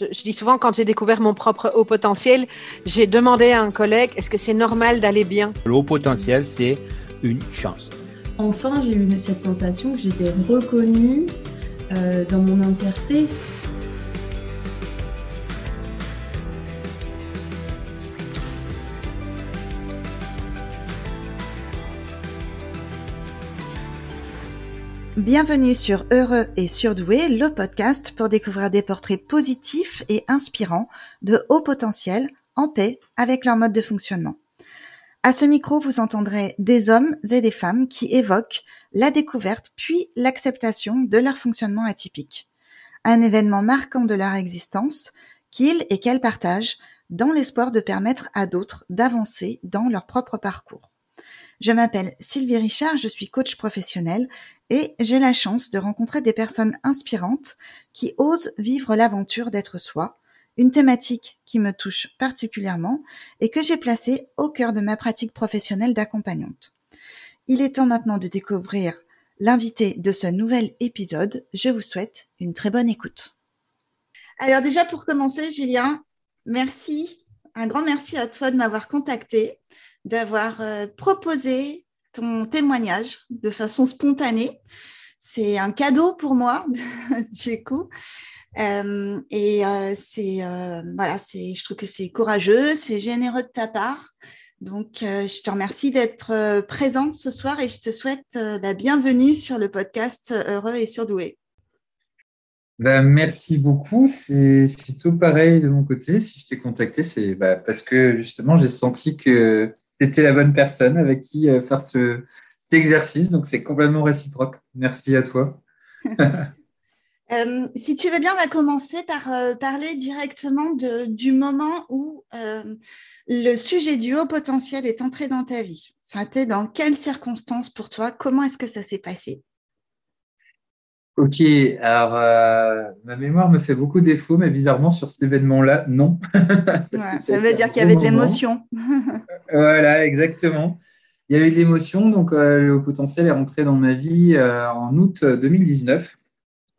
Je, dis souvent, quand j'ai découvert mon propre haut potentiel, j'ai demandé à un collègue est-ce que c'est normal d'aller bien? Le haut potentiel, c'est une chance. Enfin, j'ai eu cette sensation que j'étais reconnue euh, dans mon entièreté. Bienvenue sur Heureux et Surdoué, le podcast pour découvrir des portraits positifs et inspirants de haut potentiel en paix avec leur mode de fonctionnement. À ce micro, vous entendrez des hommes et des femmes qui évoquent la découverte puis l'acceptation de leur fonctionnement atypique. Un événement marquant de leur existence qu'ils et qu'elles partagent dans l'espoir de permettre à d'autres d'avancer dans leur propre parcours. Je m'appelle Sylvie Richard, je suis coach professionnel et j'ai la chance de rencontrer des personnes inspirantes qui osent vivre l'aventure d'être soi, une thématique qui me touche particulièrement et que j'ai placée au cœur de ma pratique professionnelle d'accompagnante. Il est temps maintenant de découvrir l'invité de ce nouvel épisode. Je vous souhaite une très bonne écoute. Alors déjà pour commencer, Julien, merci, un grand merci à toi de m'avoir contacté, d'avoir euh, proposé ton témoignage de façon spontanée. C'est un cadeau pour moi, du coup. Euh, et euh, c'est voilà, c'est, je trouve que c'est courageux, c'est généreux de ta part. Donc, je te remercie d'être présente ce soir et je te souhaite la bienvenue sur le podcast Heureux et Surdoué. Ben, merci beaucoup. C'est, tout pareil de mon côté. Si je t'ai contacté, c'est bah, parce que justement, j'ai senti que c'était la bonne personne avec qui euh, faire ce, cet exercice. Donc, c'est complètement réciproque. Merci à toi. Euh, si tu veux bien, on va commencer par euh, parler directement du moment où le sujet du haut potentiel est entré dans ta vie. Ça a été dans quelles circonstances pour toi? Comment est-ce que ça s'est passé? Ok, alors ma mémoire me fait beaucoup défaut, mais bizarrement sur cet événement-là, non. ça veut dire qu'il y avait de l'émotion. Voilà, exactement. Il y avait de l'émotion, donc euh, le potentiel est rentré dans ma vie euh, en août 2019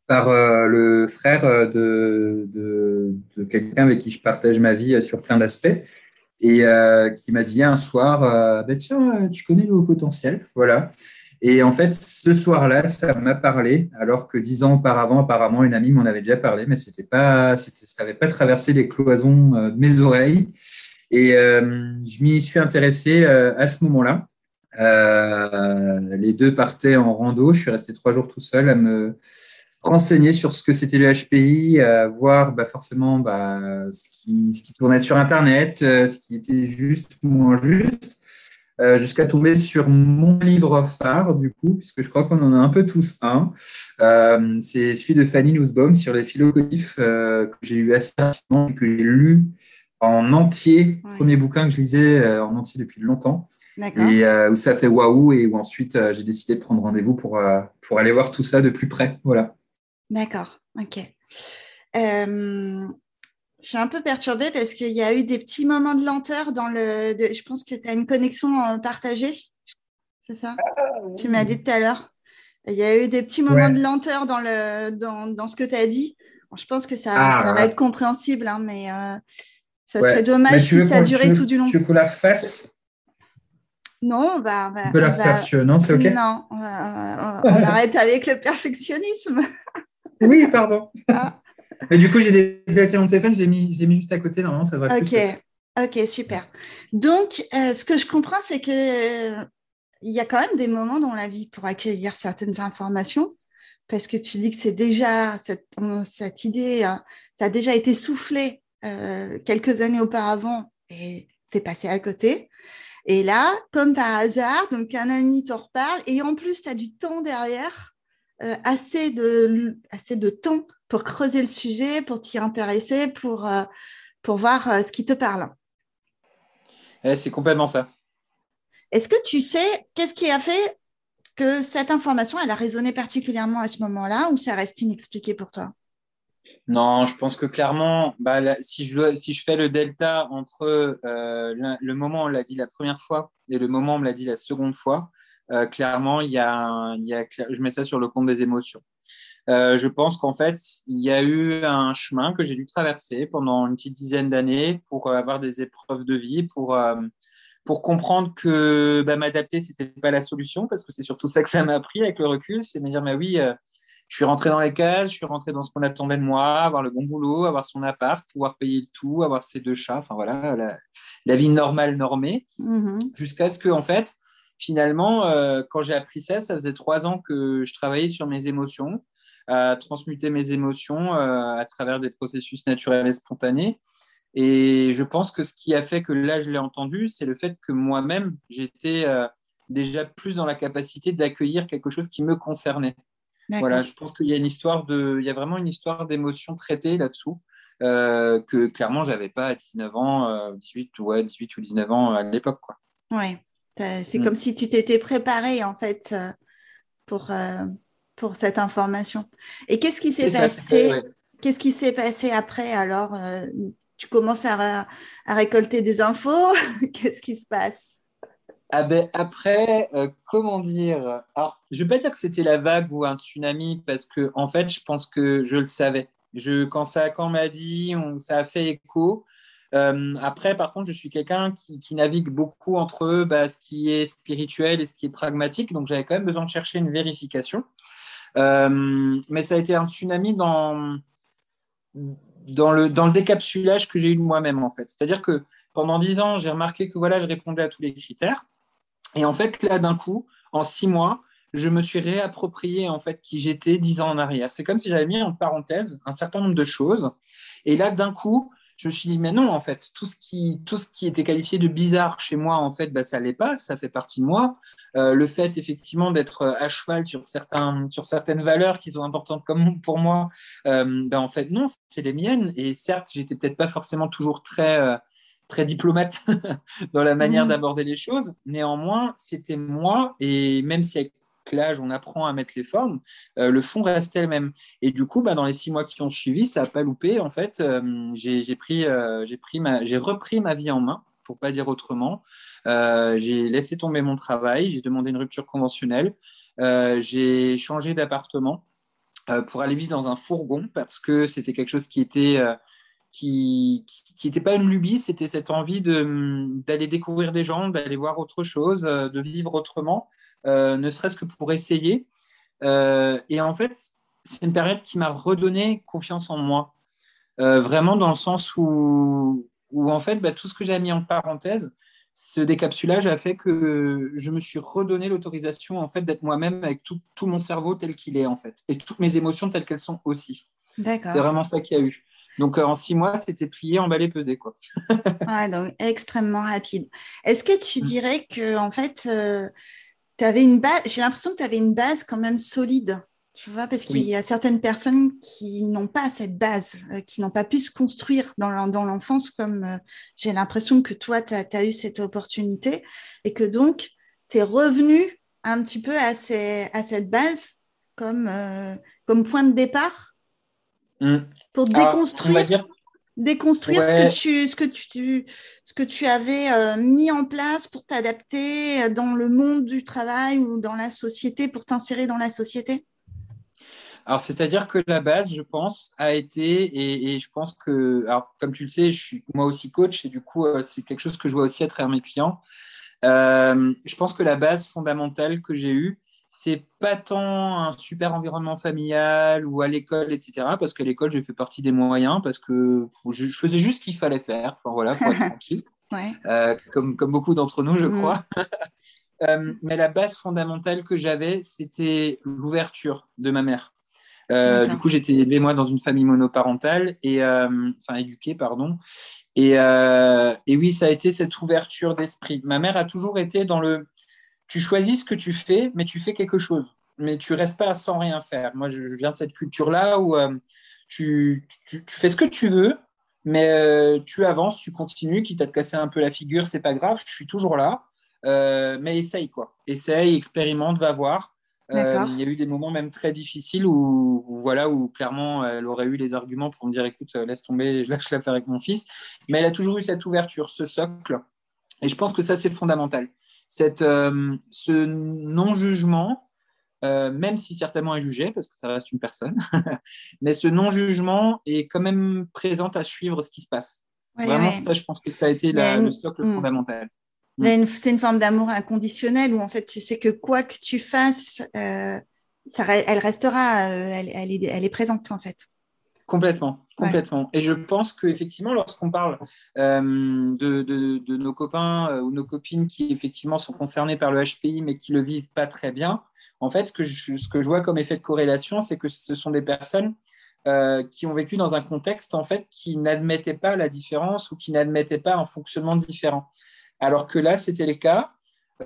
par euh, le frère de, de, quelqu'un avec qui je partage ma vie sur plein d'aspects et qui m'a dit un soir bah, Tiens, tu connais le haut potentiel Voilà. Et en fait, ce soir-là, ça m'a parlé, alors que dix ans auparavant, apparemment, une amie m'en avait déjà parlé, mais c'était pas, ça n'avait pas traversé les cloisons de mes oreilles. Et euh, je m'y suis intéressé euh, à ce moment-là. Euh, les deux partaient en rando. Je suis resté trois jours tout seul à me renseigner sur ce que c'était le HPI, à voir bah, forcément bah, ce, qui, tournait sur Internet, ce qui était juste ou moins juste, jusqu'à tomber sur mon livre phare, du coup, puisque je crois qu'on en a un peu tous un. c'est celui de Fanny Nussbaum sur les philocodifs que j'ai eu assez rapidement et que j'ai lu en entier, premier bouquin que je lisais euh, en entier depuis longtemps. Et euh, où ça fait waouh et où ensuite euh, j'ai décidé de prendre rendez-vous pour, pour aller voir tout ça de plus près. Voilà. D'accord, ok. Je suis un peu perturbée parce qu'il y a eu des petits moments de lenteur dans le. je pense que tu as une connexion partagée. C'est ça? Ah, Tu m'as dit tout à l'heure. Il y a eu des petits moments de lenteur dans, le, dans, dans ce que tu as dit. je pense que ça, ah, ça va être compréhensible, hein, mais ça serait dommage si ça durait tout du long. Tu veux qu'on la fasse? Non, on peut la faire, non, c'est OK? Non, on, arrête avec le perfectionnisme. oui, pardon. Ah. Mais du coup, j'ai déplacé mon téléphone, je l'ai mis, mis, juste à côté, normalement, ça va Ok, ok, super. Donc, euh, ce que je comprends, c'est qu'il euh, il y a quand même des moments dans la vie pour accueillir certaines informations, parce que tu dis que c'est déjà, cette, cette idée, hein, tu as déjà été soufflé euh, quelques années auparavant et t'es passé à côté. Et là, comme par hasard, donc un ami t'en reparle et en plus, tu as du temps derrière, euh, assez, de, assez de temps pour creuser le sujet, pour t'y intéresser, pour, euh, pour voir ce qui te parle. Eh, c'est complètement ça. Est-ce que tu sais qu'est-ce qui a fait que cette information, elle a résonné particulièrement à ce moment-là ou ça reste inexpliqué pour toi? Non, je pense que clairement, bah, si, je, si je fais le delta entre euh, le moment où on l'a dit la première fois et le moment où on me l'a dit la seconde fois, euh, clairement, il y a, il y a, je mets ça sur le compte des émotions. Je pense qu'en fait, il y a eu un chemin que j'ai dû traverser pendant une petite dizaine d'années pour avoir des épreuves de vie, pour, pour comprendre que bah, m'adapter, ce n'était pas la solution, parce que c'est surtout ça que ça m'a appris avec le recul, c'est me dire, mais oui, je suis rentré dans les cases, je suis rentré dans ce qu'on attendait de moi, avoir le bon boulot, avoir son appart, pouvoir payer le tout, avoir ses deux chats, enfin voilà, la, vie normale, normée, mm-hmm. jusqu'à ce que, en fait, finalement, euh, quand j'ai appris ça, ça faisait trois ans que je travaillais sur mes émotions, à transmuter mes émotions euh, à travers des processus naturels et spontanés. Et je pense que ce qui a fait que là, je l'ai entendu, c'est le fait que moi-même, j'étais euh, déjà plus dans la capacité d'accueillir quelque chose qui me concernait. Voilà, je pense qu'il y a une histoire de, il y a vraiment une histoire d'émotion traitée là-dessous. Euh, que clairement j'avais pas à 19 ans, 18, euh, ouais, 18 ou 19 ans à l'époque. Quoi. Ouais, c'est mm. comme si tu t'étais préparé en fait euh, pour, cette information. Et qu'est-ce qui s'est passé Qu'est-ce qui s'est passé après alors Tu commences à, à récolter des infos? Qu'est-ce qui se passe? Ah ben, après, euh, comment dire? Alors, je ne vais pas dire que c'était la vague ou un tsunami parce que, en fait, je pense que je le savais. Je, quand ça, quand m'a dit, ça a fait écho. Euh, après, par contre, je suis quelqu'un qui, navigue beaucoup entre bah, ce qui est spirituel et ce qui est pragmatique, donc j'avais quand même besoin de chercher une vérification. Euh, mais ça a été un tsunami dans, dans, le, dans le décapsulage que j'ai eu de moi-même, en fait. C'est-à-dire que pendant dix ans, j'ai remarqué que voilà, je répondais à tous les critères. Et en fait, là, d'un coup, en six mois, je me suis réapproprié en fait qui j'étais dix ans en arrière. C'est comme si j'avais mis en parenthèse un certain nombre de choses. Et là, d'un coup, je me suis dit, mais non, en fait, tout ce qui, tout ce qui était qualifié de bizarre chez moi, en fait, bah, ça l'est pas, ça fait partie de moi. Euh, le fait, effectivement, d'être à cheval sur, certains, sur certaines valeurs qui sont importantes comme pour moi, euh, bah, en fait, non, c'est les miennes. Et certes, j'étais peut-être pas forcément toujours très, euh, très diplomate dans la manière mmh. d'aborder les choses. Néanmoins, c'était moi, et même si avec l'âge, on apprend à mettre les formes, euh, le fond restait le même. Et du coup, bah, dans les six mois qui ont suivi, ça n'a pas loupé. En fait, euh, j'ai euh, j'ai repris ma vie en main, pour pas dire autrement. j'ai laissé tomber mon travail, j'ai demandé une rupture conventionnelle, j'ai changé d'appartement pour aller vivre dans un fourgon parce que c'était quelque chose qui était qui n'était pas une lubie, c'était cette envie d'aller découvrir des gens, d'aller voir autre chose, euh, de vivre autrement, euh, ne serait-ce que pour essayer. Euh, et en fait, c'est une période qui m'a redonné confiance en moi, vraiment dans le sens où, où en fait, bah, tout ce que j'ai mis en parenthèse, ce décapsulage a fait que je me suis redonné l'autorisation en fait d'être moi-même avec tout, tout, mon cerveau tel qu'il est en fait et toutes mes émotions telles qu'elles sont aussi. C'est vraiment ça qu'il y a eu. Donc, euh, en six mois, c'était plié, emballé, pesé. Quoi. ouais, donc extrêmement rapide. Est-ce que tu mm. dirais que, en fait, euh, avais une base, j'ai l'impression que tu avais une base quand même solide, tu vois, parce qu'il y a certaines personnes qui n'ont pas cette base, euh, qui n'ont pas pu se construire dans l'enfance, comme j'ai l'impression que toi, tu as, eu cette opportunité, et que donc, tu es revenu un petit peu à, à cette base comme, comme point de départ? Mm pour déconstruire, déconstruire ce, que tu, ce, que tu, ce que tu avais euh, mis en place pour t'adapter euh, dans le monde du travail ou dans la société, pour t'insérer dans la société? Alors, c'est-à-dire que la base, je pense, a été, et, je pense que, alors, comme tu le sais, je suis moi aussi coach, et du coup, euh, c'est quelque chose que je vois aussi à travers mes clients. je pense que la base fondamentale que j'ai eue, c'est pas tant un super environnement familial ou à l'école, etc. Parce qu'à l'école, j'ai fait partie des moyens parce que je, faisais juste ce qu'il fallait faire, voilà, pour être tranquille. Euh, comme, comme beaucoup d'entre nous, je mm. crois. Euh, mais la base fondamentale que j'avais, c'était l'ouverture de ma mère. Euh, du coup, j'étais élevé moi dans une famille monoparentale et enfin éduquée, pardon. Et, et oui, ça a été cette ouverture d'esprit. Ma mère a toujours été dans le tu choisis ce que tu fais, mais tu fais quelque chose. Mais tu restes pas sans rien faire. Moi, je, viens de cette culture-là où euh, tu, fais ce que tu veux, mais euh, tu avances, tu continues, quitte à te casser un peu la figure, c'est pas grave, je suis toujours là. Euh, mais essaye, quoi. Essaye, expérimente, va voir. il y a eu des moments même très difficiles où, voilà, où clairement elle aurait eu les arguments pour me dire écoute, laisse tomber, je lâche l'affaire avec mon fils. Mais elle a toujours eu cette ouverture, ce socle. Et je pense que ça, c'est fondamental cette, euh, ce non-jugement euh, même si certainement est jugé, parce que ça reste une personne. Mais ce non-jugement est quand même présent à suivre ce qui se passe. Vraiment, ça, je pense que ça a été le socle hmm. fondamental. C'est une forme d'amour inconditionnel où en fait tu sais que quoi que tu fasses, euh, ça, elle restera, elle, elle, est, elle, est, présente en fait. Complètement, complètement. Et je pense qu'effectivement, lorsqu'on parle euh, de, de, de, nos copains ou nos copines qui effectivement sont concernés par le HPI mais qui le vivent pas très bien, en fait, ce que je, ce que je vois comme effet de corrélation, c'est que ce sont des personnes euh, qui ont vécu dans un contexte en fait qui n'admettait pas la différence ou qui n'admettait pas un fonctionnement différent. Alors que là, c'était le cas.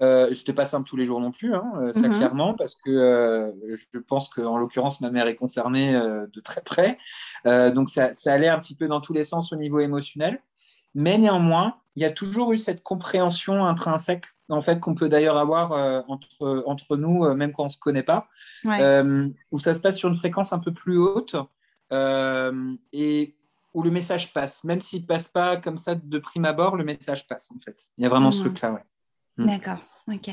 Euh, c'était pas simple tous les jours non plus, hein, euh, ça mhm. clairement, parce que euh, je pense qu'en l'occurrence, ma mère est concernée de très près. donc, ça, ça, allait un petit peu dans tous les sens au niveau émotionnel. Mais néanmoins, il y a toujours eu cette compréhension intrinsèque, en fait, qu'on peut d'ailleurs avoir entre, entre nous, même quand on ne se connaît pas, où ça se passe sur une fréquence un peu plus haute. Euh, et où le message passe. Même s'il passe pas comme ça de prime abord, le message passe en fait. Il y a vraiment ce hmm. truc-là, ouais. Hmm. D'accord, ok.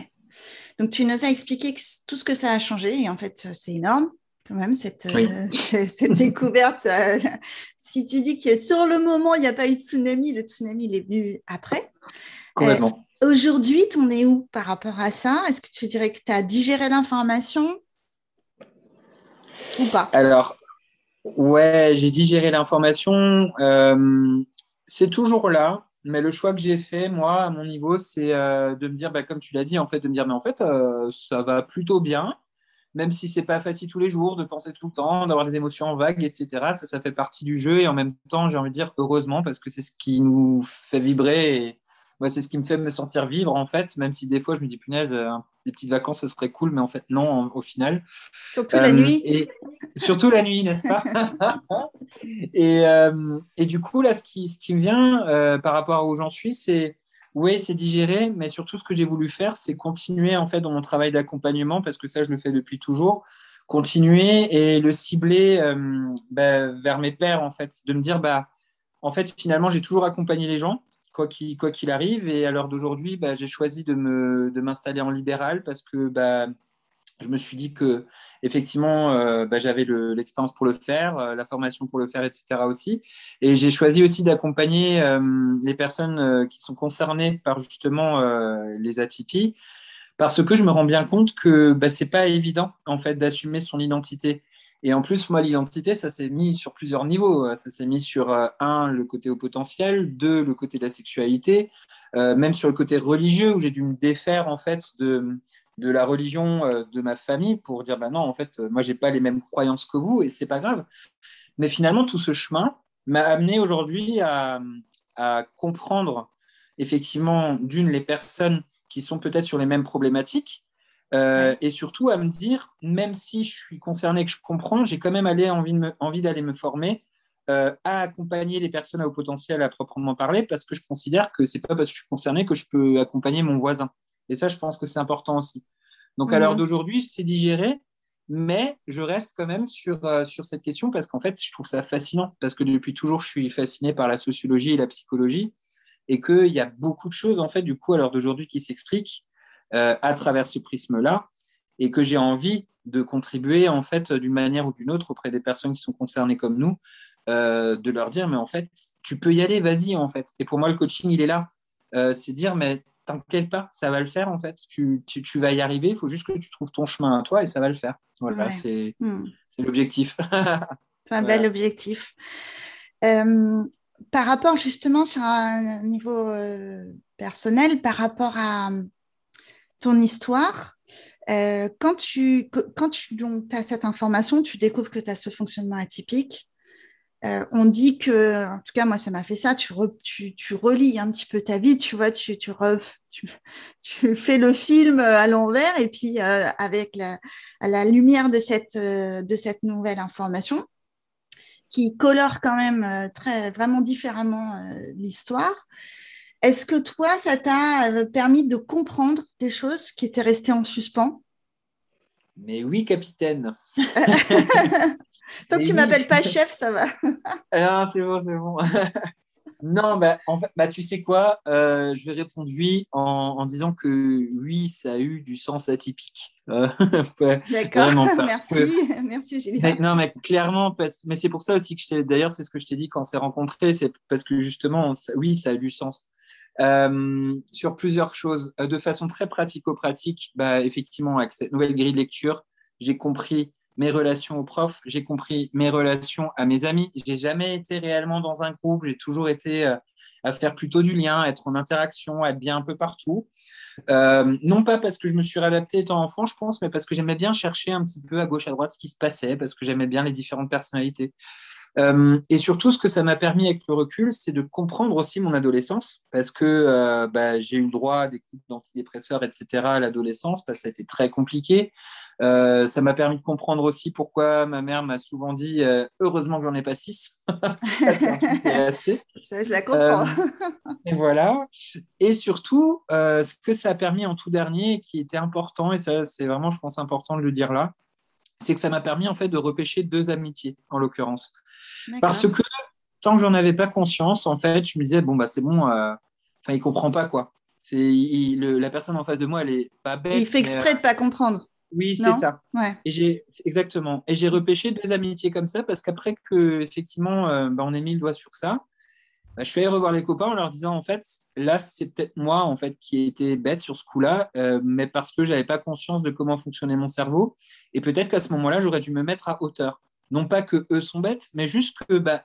Donc tu nous as expliqué tout ce que ça a changé et en fait c'est énorme quand même cette, euh, cette découverte. Euh, si tu dis que sur le moment il n'y a pas eu de tsunami, le tsunami il est venu après. Complètement. Aujourd'hui, tu en es où par rapport à ça? Est-ce que tu dirais que tu as digéré l'information? Ou pas? Alors, Ouais, j'ai digéré l'information. Euh, c'est toujours là, mais le choix que j'ai fait, moi, à mon niveau, c'est euh, de me dire, bah, comme tu l'as dit, en fait, de me dire, mais en fait, euh, ça va plutôt bien, même si c'est pas facile tous les jours de penser tout le temps, d'avoir des émotions vagues, etc. Ça, ça fait partie du jeu et en même temps, j'ai envie de dire heureusement parce que c'est ce qui nous fait vibrer c'est ce qui me fait me sentir vivre en fait, même si des fois je me dis punaise, euh, des petites vacances ça serait cool, mais en fait non au final. Surtout la euh, nuit. Et, surtout la nuit, n'est-ce pas? Et, euh, et, du coup là, ce qui, ce qui me vient par rapport à où j'en suis, c'est oui, c'est digérer, mais surtout ce que j'ai voulu faire, c'est continuer en fait dans mon travail d'accompagnement parce que ça je le fais depuis toujours. Continuer et le cibler bah, vers mes pairs en fait, de me dire bah en fait finalement j'ai toujours accompagné les gens quoi qu'il arrive. Et à l'heure d'aujourd'hui, bah, j'ai choisi de m'installer en libéral parce que bah, je me suis dit que effectivement, euh, bah, j'avais l'expérience pour le faire, euh, la formation pour le faire, etc. aussi. Et j'ai choisi aussi d'accompagner euh, les personnes qui sont concernées par justement les atypies parce que je me rends bien compte que bah, c'est pas évident en fait d'assumer son identité. Et en plus, moi, l'identité, ça s'est mis sur plusieurs niveaux. Ça s'est mis sur, euh, un, le côté au potentiel, deux, le côté de la sexualité, euh, même sur le côté religieux, où j'ai dû me défaire, en fait, de, de la religion euh, de ma famille pour dire, bah non, en fait, moi, j'ai pas les mêmes croyances que vous, et c'est pas grave. Mais finalement, tout ce chemin m'a amené aujourd'hui à, à comprendre, effectivement, d'une, les personnes qui sont peut-être sur les mêmes problématiques, euh, et surtout à me dire, même si je suis concerné, que je comprends, j'ai quand même allé envie, d'aller me former euh, à accompagner les personnes à haut potentiel à proprement parler, parce que je considère que c'est pas parce que je suis concerné que je peux accompagner mon voisin. Et ça, je pense que c'est important aussi. Donc à l'heure mhm. d'aujourd'hui, c'est digéré, mais je reste quand même sur, euh, sur cette question parce qu'en fait, je trouve ça fascinant, parce que depuis toujours, je suis fasciné par la sociologie et la psychologie, et qu'il y a beaucoup de choses, en fait, du coup, à l'heure d'aujourd'hui, qui s'expliquent à travers ce prisme-là et que j'ai envie de contribuer en fait d'une manière ou d'une autre auprès des personnes qui sont concernées comme nous, euh, de leur dire mais en fait tu peux y aller, vas-y en fait. Et pour moi le coaching il est là, euh, c'est dire mais t'inquiète pas, ça va le faire en fait. Tu, tu, tu vas y arriver, il faut juste que tu trouves ton chemin à toi et ça va le faire. Voilà, c'est hmm. l'objectif. c'est un bel objectif. par rapport justement sur un niveau personnel, par rapport à ton histoire, euh, quand tu, quand tu donc, as cette information, tu découvres que tu as ce fonctionnement atypique. Euh, on dit que, en tout cas, moi, ça m'a fait ça. Tu, tu, tu, relis un petit peu ta vie, tu vois, tu, tu, tu, fais le film à l'envers et puis euh, avec la, la lumière de cette, de cette nouvelle information qui colore quand même très, vraiment différemment l'histoire. Est-ce que toi, ça t'a euh, permis de comprendre des choses qui étaient restées en suspens? Mais oui, capitaine. Tant que tu ne m'appelles pas chef, ça va. ah, c'est bon, c'est bon. Non, bah, en fait, bah, tu sais quoi euh, Je vais répondre oui en, en, disant que oui, ça a eu du sens atypique. Euh, ouais, D'accord, merci, que... merci Julien. Mais, non, mais clairement, parce... mais c'est pour ça aussi que je t'ai. D'ailleurs, c'est ce que je t'ai dit quand on s'est rencontrés, c'est parce que justement, ça... oui, ça a du sens. Euh, sur plusieurs choses, euh, de façon très pratico-pratique, bah, effectivement, avec cette nouvelle grille de lecture, j'ai compris mes relations aux profs, j'ai compris mes relations à mes amis. J'ai jamais été réellement dans un groupe, j'ai toujours été euh, à faire plutôt du lien, être en interaction, être bien un peu partout. Euh, non pas parce que je me suis réadapté étant enfant, je pense, mais parce que j'aimais bien chercher un petit peu à gauche, à droite ce qui se passait, parce que j'aimais bien les différentes personnalités. Euh, et surtout, ce que ça m'a permis avec le recul, c'est de comprendre aussi mon adolescence, parce que euh, bah, j'ai eu le droit à des coups d'antidépresseurs, etc. à l'adolescence, parce que ça a été très compliqué. Euh, ça m'a permis de comprendre aussi pourquoi ma mère m'a souvent dit heureusement que j'en ai pas six. ça, je la comprends. et voilà. Et surtout, ce que ça a permis en tout dernier, qui était important, et ça, c'est vraiment, je pense, important de le dire là, c'est que ça m'a permis en fait de repêcher deux amitiés, en l'occurrence. Parce que tant que j'en avais pas conscience, en fait, je me disais, bon, bah, c'est bon, euh, enfin, il comprend pas, quoi. C'est la personne en face de moi, elle est pas bête. Il fait exprès de pas comprendre. Oui, c'est ça. Ouais. Et j'ai exactement. Et j'ai repêché deux amitiés comme ça parce qu'après que effectivement, euh, bah, on a mis le doigt sur ça, bah, je suis allé revoir les copains en leur disant en fait, là, c'est peut-être moi en fait qui ai été bête sur ce coup-là, euh, mais parce que j'avais pas conscience de comment fonctionnait mon cerveau. Et peut-être qu'à ce moment-là, j'aurais dû me mettre à hauteur non pas que eux sont bêtes, mais juste que bah,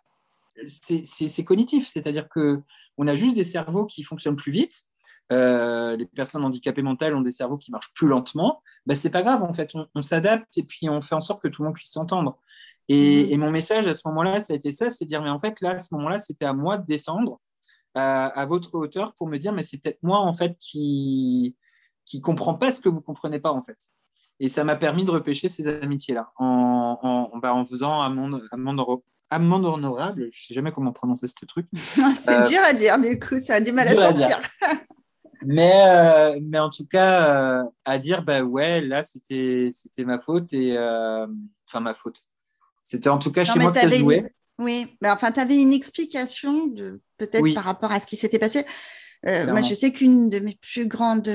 c'est cognitif, c'est-à-dire que on a juste des cerveaux qui fonctionnent plus vite. Euh, les personnes handicapées mentales ont des cerveaux qui marchent plus lentement. Bah, c'est pas grave en fait, on, s'adapte et puis on fait en sorte que tout le monde puisse s'entendre. Et, mmh. mon message à ce moment-là, ça a été ça, c'est dire mais en fait là à ce moment-là, c'était à moi de descendre à, à, votre hauteur pour me dire mais c'est peut-être moi en fait qui qui comprend pas ce que vous comprenez pas en fait. Et ça m'a permis de repêcher ces amitiés-là en, en, bah, en, faisant amende, amende, amende honorable. Je ne sais jamais comment prononcer ce truc. c'est euh, dur à dire, du coup, ça a du mal à sortir. mais, euh, mais en tout cas, euh, à dire, bah ouais, là, c'était ma faute. et Enfin, ma faute. C'était en tout cas chez moi que ça jouait. Oui, mais enfin, tu avais une explication de peut-être par rapport à ce qui s'était passé. moi, je sais qu'une de mes plus grandes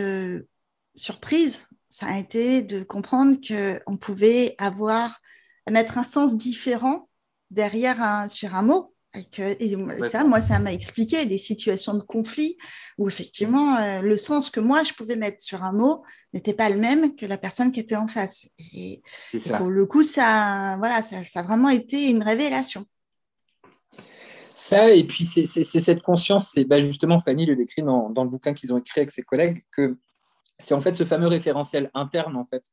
surprises, ça a été de comprendre qu'on pouvait avoir, mettre un sens différent derrière un, sur un mot. Et, que, ça, moi, ça m'a expliqué des situations de conflit où effectivement, euh, le sens que moi, je pouvais mettre sur un mot n'était pas le même que la personne qui était en face. Et, pour le coup, ça, voilà, ça, ça, a vraiment été une révélation. Ça, et puis c'est cette conscience, c'est bah, justement, Fanny le décrit dans, dans le bouquin qu'ils ont écrit avec ses collègues, que c'est en fait ce fameux référentiel interne, en fait,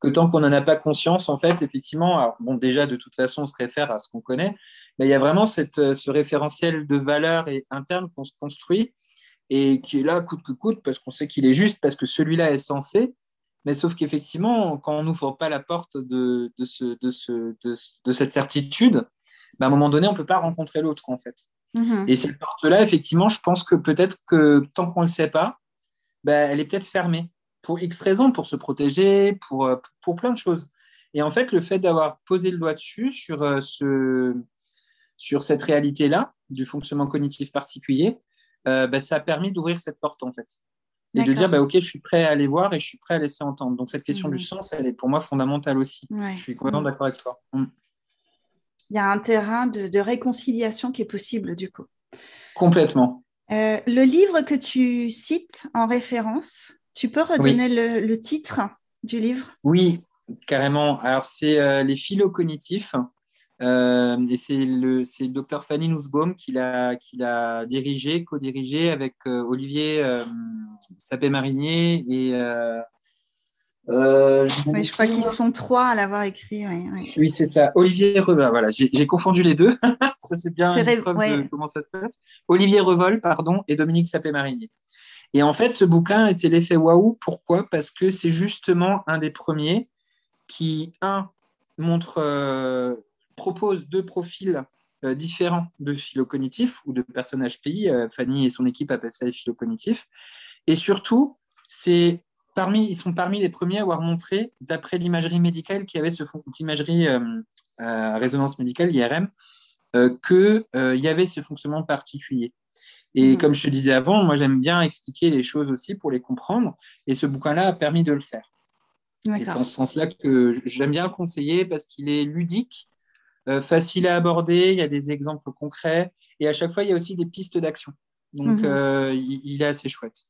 que tant qu'on n'en a pas conscience, en fait, effectivement, bon, déjà, de toute façon, on se réfère à ce qu'on connaît, mais il y a vraiment cette, euh, ce référentiel de valeur et interne qu'on se construit et qui est là coûte que coûte parce qu'on sait qu'il est juste, parce que celui-là est censé, mais sauf qu'effectivement, quand on n'ouvre pas la porte de, de, ce, de, ce, de, cette certitude, ben, à un moment donné, on ne peut pas rencontrer l'autre, en fait. Mm-hmm. Et cette porte-là, effectivement, je pense que peut-être que tant qu'on ne le sait pas, ben, elle est peut-être fermée pour X raisons, pour se protéger, pour, euh, pour plein de choses. Et en fait, le fait d'avoir posé le doigt dessus sur, euh, ce, sur cette réalité-là, du fonctionnement cognitif particulier, euh, ben, ça a permis d'ouvrir cette porte, en fait. Et de dire, bah, OK, je suis prêt à aller voir et je suis prêt à laisser entendre. Donc, cette question du mhm. sens, elle est pour moi fondamentale aussi. Je suis complètement mhm. d'accord avec toi. Mm. Il y a un terrain de, de, réconciliation qui est possible, du coup. Complètement. Euh, le livre que tu cites en référence, tu peux redonner le, titre du livre? Oui, carrément. Alors, c'est euh, Les philo cognitifs. Euh, et c'est le, le docteur Fanny Nussbaum qui l'a dirigé, co-dirigé avec Olivier Sapé-Marinier et euh, je crois qu'ils sont trois à l'avoir écrit. Oui, c'est ça. Olivier Revol, voilà, j'ai confondu les deux. ça, c'est bien une preuve de comment ça se passe. Olivier Revol, pardon, et Dominique Sapé-Marinier. Et en fait, ce bouquin était l'effet waouh. Pourquoi? Parce que c'est justement un des premiers qui, un, montre, euh, propose deux profils euh, différents de philo-cognitifs ou de personnages HPI. Fanny et son équipe appellent ça les philo-cognitifs. Et surtout, c'est ils sont parmi les premiers à avoir montré, d'après l'imagerie médicale qui avait ce fond d'imagerie euh, résonance médicale, IRM, qu'il y avait ce fonctionnement particulier. Et comme je te disais avant, moi j'aime bien expliquer les choses aussi pour les comprendre. Et ce bouquin-là a permis de le faire. Et c'est en ce sens-là que j'aime bien le conseiller parce qu'il est ludique, euh, facile à aborder, il y a des exemples concrets et à chaque fois il y a aussi des pistes d'action. Donc mhm. euh, il, est assez chouette.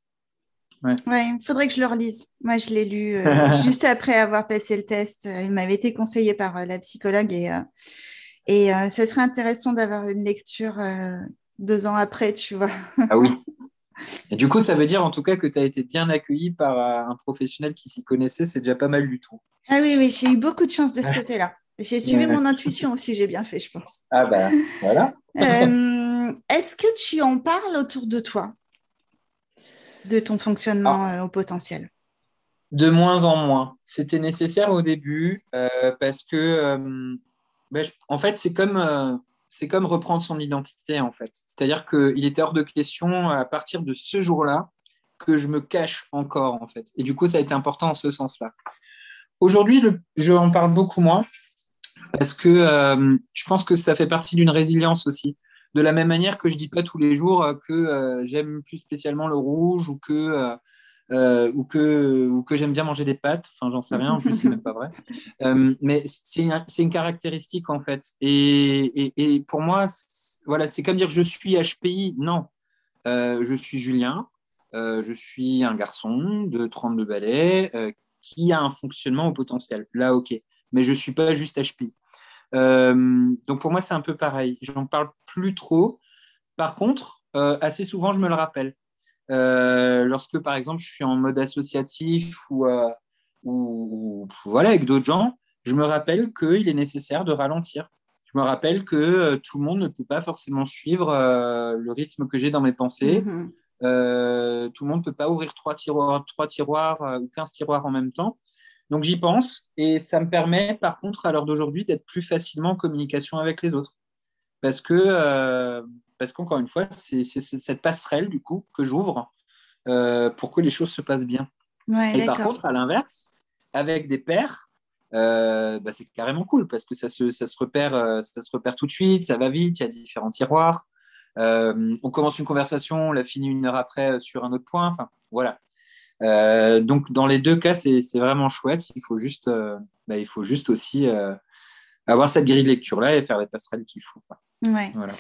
Ouais, il faudrait que je le relise. Moi, je l'ai lu euh, juste après avoir passé le test. Il m'avait été conseillé par la psychologue et, et ça serait intéressant d'avoir une lecture deux ans après, tu vois. ah oui. Et du coup, ça veut dire en tout cas que tu as été bien accueilli par un professionnel qui s'y connaissait, c'est déjà pas mal du tout. Ah oui, oui, j'ai eu beaucoup de chance de ce côté-là. J'ai suivi mon intuition aussi, j'ai bien fait, je pense. Ah ben, voilà. Euh, est-ce que tu en parles autour de toi, de ton fonctionnement ah. euh, au potentiel De moins en moins. C'était nécessaire au début euh, parce que, ben, en fait, c'est comme c'est comme reprendre son identité, en fait. C'est-à-dire qu'il était hors de question, à partir de ce jour-là, que je me cache encore, en fait. Et du coup, ça a été important en ce sens-là. Aujourd'hui, je, en parle beaucoup moins parce que euh, je pense que ça fait partie d'une résilience aussi. De la même manière que je dis pas tous les jours que euh, j'aime plus spécialement le rouge ou que euh, euh, ou que, ou que j'aime bien manger des pâtes. Enfin, j'en sais rien, en plus, c'est même pas vrai. Euh, mais c'est une, une, caractéristique, en fait. Et, et, et pour moi, voilà, c'est comme dire je suis HPI. Non, euh, je suis Julien. je suis un garçon de 32 balais qui a un fonctionnement au potentiel. Là, OK. Mais je ne suis pas juste HPI. Donc pour moi, c'est un peu pareil. J'en parle plus trop. Par contre, assez souvent, je me le rappelle. Euh, lorsque, par exemple, je suis en mode associatif ou, euh, ou, voilà, avec d'autres gens, je me rappelle qu'il est nécessaire de ralentir. Je me rappelle que euh, tout le monde ne peut pas forcément suivre le rythme que j'ai dans mes pensées. Mm-hmm. tout le monde ne peut pas ouvrir trois tiroirs, trois tiroirs ou 15 tiroirs en même temps. Donc j'y pense et ça me permet par contre à l'heure d'aujourd'hui d'être plus facilement en communication avec les autres. Parce que parce qu'encore une fois, c'est cette passerelle du coup que j'ouvre euh, pour que les choses se passent bien. et par contre, à l'inverse, avec des pairs, euh, bah, c'est carrément cool parce que ça se, ça, se repère, euh, ça se repère tout de suite, ça va vite, il y a différents tiroirs. on commence une conversation, on la finit une heure après sur un autre point. Enfin, voilà. Donc, dans les deux cas, c'est vraiment chouette. Il faut juste, bah, il faut juste aussi avoir cette grille de lecture-là et faire les passerelles qu'il faut. Ouais. Voilà.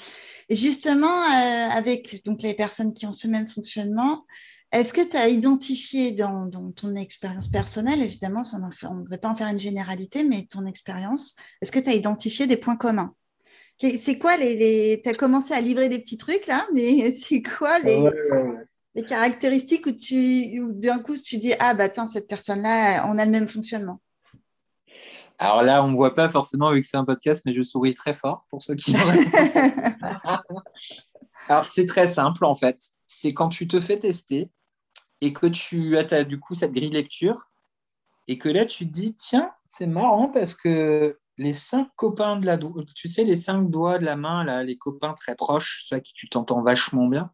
Justement, euh, avec donc, les personnes qui ont ce même fonctionnement, est-ce que tu as identifié dans, ton expérience personnelle, évidemment, on ne devrait pas en faire une généralité, mais ton expérience, est-ce que tu as identifié des points communs? C'est quoi les. Tu as commencé à livrer des petits trucs là, mais c'est quoi les, les caractéristiques où, tu, d'un coup tu dis Ah, bah tiens, cette personne-là, on a le même fonctionnement. Alors là, on ne voit pas forcément vu que c'est un podcast, mais je souris très fort pour ceux qui Alors c'est très simple en fait. C'est quand tu te fais tester et que tu as du coup cette grille lecture et que là tu te dis tiens, c'est marrant parce que les cinq copains de la tu sais les cinq doigts de la main là, les copains très proches, ceux à qui tu t'entends vachement bien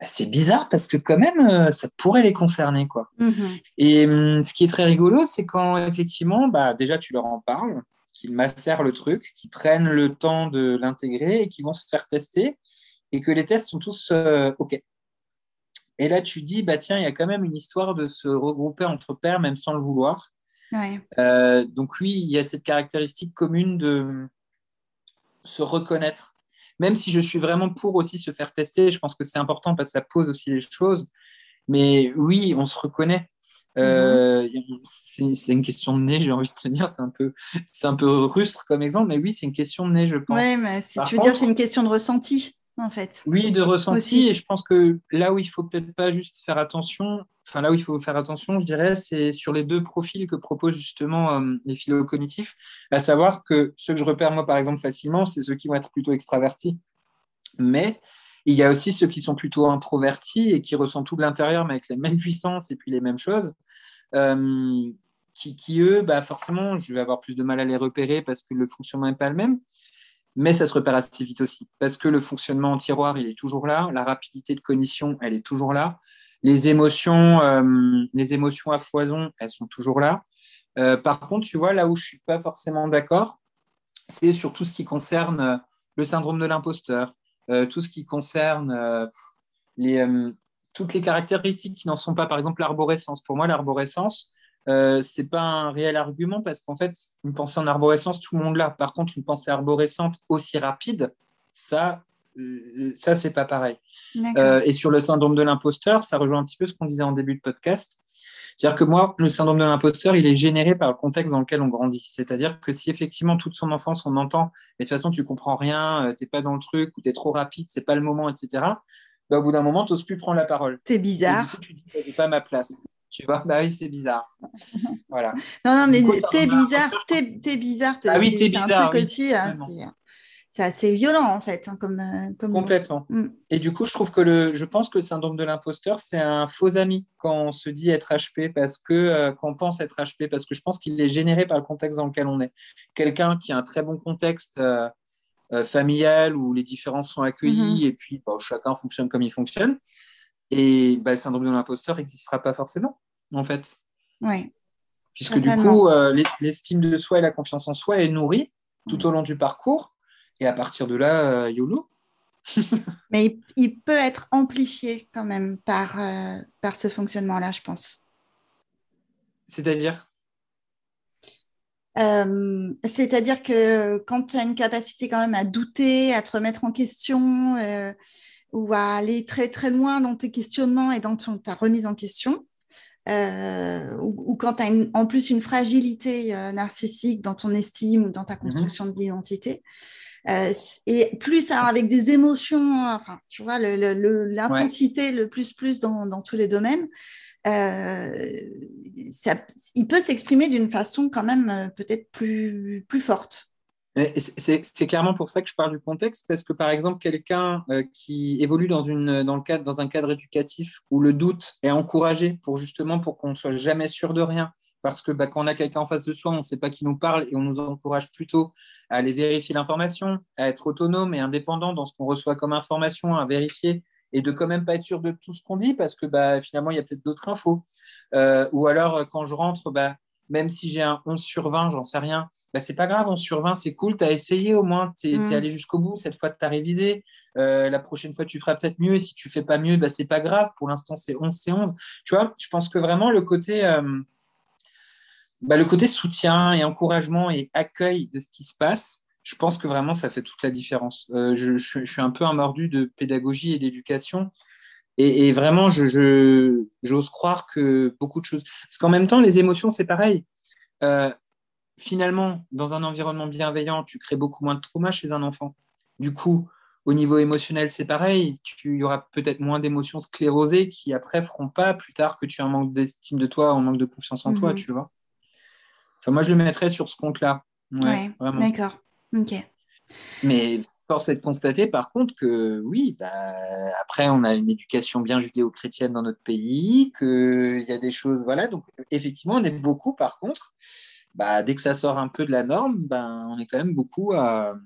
c'est bizarre parce que quand même, euh, ça pourrait les concerner. Quoi. Mm-hmm. Et hum, ce qui est très rigolo, c'est quand effectivement, bah, déjà tu leur en parles, qu'ils macèrent le truc, qu'ils prennent le temps de l'intégrer et qu'ils vont se faire tester et que les tests sont tous euh, OK. Et là, tu dis, bah, tiens, il y a quand même une histoire de se regrouper entre pairs, même sans le vouloir. Euh, donc oui, il y a cette caractéristique commune de se reconnaître même si je suis vraiment pour aussi se faire tester, je pense que c'est important parce que ça pose aussi les choses. Mais oui, on se reconnaît. Euh, mhm. c'est une question de nez, j'ai envie de te dire, c'est un peu, c'est un peu rustre comme exemple, mais oui, c'est une question de nez, je pense. Oui, mais si tu veux dire, c'est une question de ressenti en fait. Oui, de ressenti. Et je pense que là où il faut peut-être pas juste faire attention, enfin là où il faut faire attention, je dirais, c'est sur les deux profils que proposent justement euh, les philo-cognitifs, à savoir que ceux que je repère moi par exemple facilement, c'est ceux qui vont être plutôt extravertis. Mais il y a aussi ceux qui sont plutôt introvertis et qui ressentent tout de l'intérieur, mais avec les mêmes puissances et puis les mêmes choses. Euh, qui, qui, eux, bah forcément, je vais avoir plus de mal à les repérer parce que le fonctionnement n'est pas le même mais ça se repère assez vite aussi, parce que le fonctionnement en tiroir, il est toujours là, la rapidité de cognition, elle est toujours là, les émotions, euh, les émotions à foison, elles sont toujours là. Euh, par contre, tu vois, là où je suis pas forcément d'accord, c'est sur tout ce qui concerne le syndrome de l'imposteur, euh, tout ce qui concerne euh, euh, toutes les caractéristiques qui n'en sont pas, par exemple l'arborescence. Pour moi, l'arborescence, euh, c'est pas un réel argument parce qu'en fait, une pensée en arborescence, tout le monde l'a. Par contre, une pensée arborescente aussi rapide, ça, euh, ça c'est pas pareil. Euh, et sur le syndrome de l'imposteur, ça rejoint un petit peu ce qu'on disait en début de podcast. C'est-à-dire que moi, le syndrome de l'imposteur, il est généré par le contexte dans lequel on grandit. C'est-à-dire que si effectivement toute son enfance, on entend, mais de toute façon, tu comprends rien, euh, t'es pas dans le truc, ou t'es trop rapide, c'est pas le moment, etc. Bah, au bout d'un moment, tu n'oses plus prendre la parole. C'est Et du bizarre. coup, tu dis, c'est pas ma place. Tu vois, bah oui, c'est bizarre. Voilà. Non, non, mais t'es bizarre, t'es t'es bizarre. Ah oui, t'es c'est bizarre, un truc oui, aussi, hein, c'est assez violent en fait, hein, comme, euh, comme. Complètement. Mm. Et du coup, je trouve que le, je pense que le syndrome de l'imposteur, c'est un faux ami quand on se dit être HP parce que, euh, quand on pense être HP, parce que je pense qu'il est généré par le contexte dans lequel on est. Quelqu'un qui a un très bon contexte euh, euh, familial où les différences sont accueillies et puis bon, chacun fonctionne comme il fonctionne. Et bah, le syndrome de l'imposteur n'existera pas forcément, en fait. Ouais. Puisque du coup, euh, l'es- l'estime de soi et la confiance en soi est nourrie tout au long du parcours. Et à partir de là, euh, YOLO. Mais il, il peut être amplifié quand même par, euh, par ce fonctionnement-là, je pense. C'est-à-dire? Euh, C'est-à-dire que quand tu as une capacité quand même à douter, à te remettre en question euh, ou à aller très très loin dans tes questionnements et dans ton- ta remise en question, euh, ou, ou quand tu as en plus une fragilité euh, narcissique dans ton estime ou dans ta construction de l'identité, euh, et plus alors, avec des émotions, enfin, tu vois, le- le- le- l'intensité, le plus plus dans, dans tous les domaines, euh, ça- il peut s'exprimer d'une façon quand même euh, peut-être plus, plus forte. C'est- clairement pour ça que je parle du contexte, parce que par exemple, quelqu'un euh, qui évolue dans, le cadre, dans un cadre éducatif où le doute est encouragé pour justement pour qu'on ne soit jamais sûr de rien, parce que bah, quand on a quelqu'un en face de soi, on ne sait pas qui nous parle et on nous encourage plutôt à aller vérifier l'information, à être autonome et indépendant dans ce qu'on reçoit comme information, à vérifier et de quand même pas être sûr de tout ce qu'on dit parce que bah, finalement, il y a peut-être d'autres infos. Euh, ou alors, euh, quand je rentre, bah, même si j'ai un 11 sur 20, j'en sais rien, bah, c'est pas grave, 11 sur 20, c'est cool, tu as essayé au moins, tu es, Mm. allé jusqu'au bout, cette fois tu as révisé, Euh, la prochaine fois tu feras peut-être mieux, et si tu fais pas mieux, bah, c'est pas grave, pour l'instant c'est 11, c'est 11. Tu vois, je pense que vraiment le côté, euh, bah, le côté soutien et encouragement et accueil de ce qui se passe, je pense que vraiment ça fait toute la différence. Euh, je, je- je suis un peu un mordu de pédagogie et d'éducation. Et, et vraiment, je- j'ose croire que beaucoup de choses. Parce qu'en même temps, les émotions, c'est pareil. Euh, finalement, dans un environnement bienveillant, tu crées beaucoup moins de trauma chez un enfant. Du coup, au niveau émotionnel, c'est pareil. Tu y aura peut-être moins d'émotions sclérosées qui après feront pas plus tard que tu as un manque d'estime de toi, un manque de confiance en toi, Mhm. tu vois. Enfin, moi, je le mettrais sur ce compte-là. Ouais, Ouais, vraiment. d'accord. Ok. Mais force est de constater, par contre, que oui, bah, après, on a une éducation bien judéo-chrétienne dans notre pays, qu'il y a des choses, voilà. Donc, effectivement, on est beaucoup, par contre, bah, dès que ça sort un peu de la norme, ben, on est quand même beaucoup à,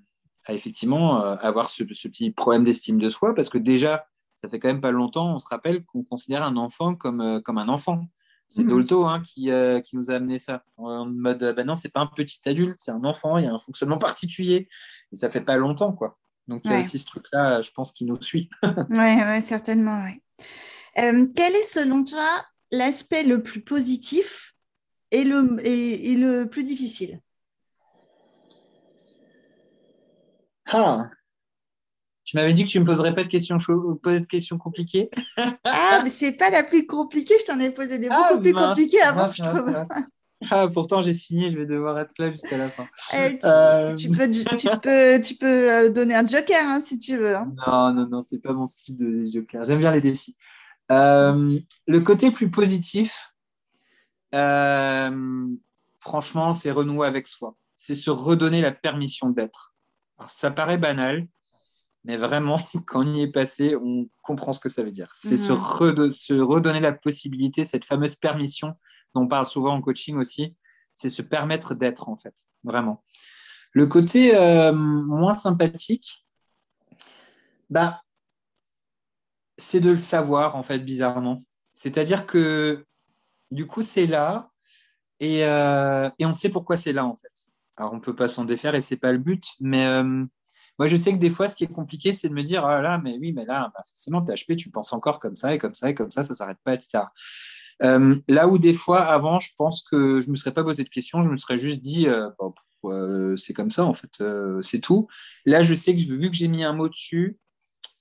effectivement euh, avoir ce, petit problème d'estime de soi, parce que déjà, ça fait quand même pas longtemps, on se rappelle qu'on considère un enfant comme, euh, comme un enfant. C'est Mhm. Dolto hein, qui, euh, qui nous a amené ça. En mode, bah non, c'est pas un petit adulte, c'est un enfant, il y a un fonctionnement particulier. Et ça fait pas longtemps, quoi. Donc, il y a aussi ce truc-là, je pense, qui nous suit. Ouais, ouais, certainement, ouais. Euh, quel est selon toi l'aspect le plus positif et le, et, et le plus difficile? Ah Tu m'avais dit que tu me poserais pas de questions, chaudes- pas de questions compliquées. Ah, mais c'est pas la plus compliquée, je t'en ai posé des beaucoup Ah, plus mince, compliquées avant, mince, je trouve. mince. Ah, pourtant, j'ai signé, je vais devoir être là jusqu'à la fin. Eh, tu, Euh, tu peux, tu peux, tu peux euh, donner un joker hein, si tu veux. hein. Non, non, non, c'est pas mon style de joker. J'aime bien les défis. Euh, le côté plus positif, euh, franchement, c'est renouer avec soi. C'est se redonner la permission d'être. Alors, ça paraît banal, mais vraiment, quand on y est passé, on comprend ce que ça veut dire. C'est se, Mhm. se redonner la possibilité, cette fameuse permission dont on parle souvent en coaching aussi, c'est se permettre d'être, en fait, vraiment. Le côté euh, moins sympathique, bah, c'est de le savoir, en fait, bizarrement. C'est-à-dire que, du coup, c'est là, et, euh, et on sait pourquoi c'est là, en fait. Alors, on ne peut pas s'en défaire, et c'est pas le but, mais euh, moi, je sais que des fois, ce qui est compliqué, c'est de me dire, ah là, mais oui, mais là, bah, forcément, HP, tu penses encore comme ça et comme ça et comme ça, ça s'arrête pas, etc. Euh, là où des fois, avant, je pense que je me serais pas posé de questions, je me serais juste dit, euh, bah, c'est comme ça, en fait, c'est tout. Là, je sais que vu que j'ai mis un mot dessus,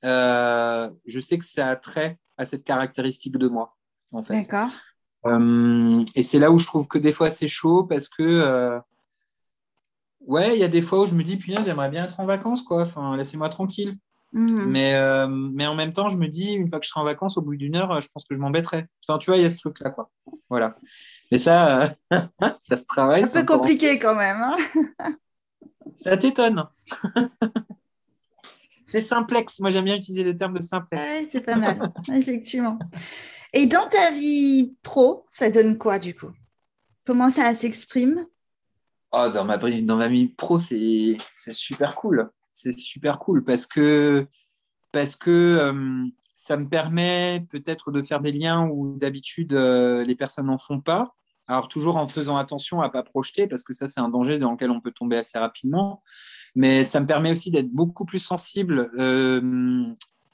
je sais que ça a trait à cette caractéristique de moi, en fait. D'accord. et c'est là où je trouve que des fois, c'est chaud parce que ouais, il y a des fois où je me dis, punaise, j'aimerais bien être en vacances, quoi. Enfin, laissez-moi tranquille. Mhm. Mais, euh, mais en même temps, je me dis, une fois que je serai en vacances, au bout d'une heure, je pense que je m'embêterai. Enfin, tu vois, il y a ce truc-là, quoi. Voilà. Mais ça, euh, ça se travaille. Un peu compliqué quand même. Hein. ça t'étonne. c'est simplex. Moi, j'aime bien utiliser le terme de simplex. Ouais, c'est pas mal, effectivement. Et dans ta vie pro, ça donne quoi du coup? Comment ça s'exprime? Oh, dans, ma, dans ma vie pro, c'est super cool. C'est super cool parce que, parce que euh, ça me permet peut-être de faire des liens où d'habitude euh, les personnes n'en font pas. Alors, toujours en faisant attention à ne pas projeter, parce que ça, c'est un danger dans lequel on peut tomber assez rapidement. Mais ça me permet aussi d'être beaucoup plus sensible euh,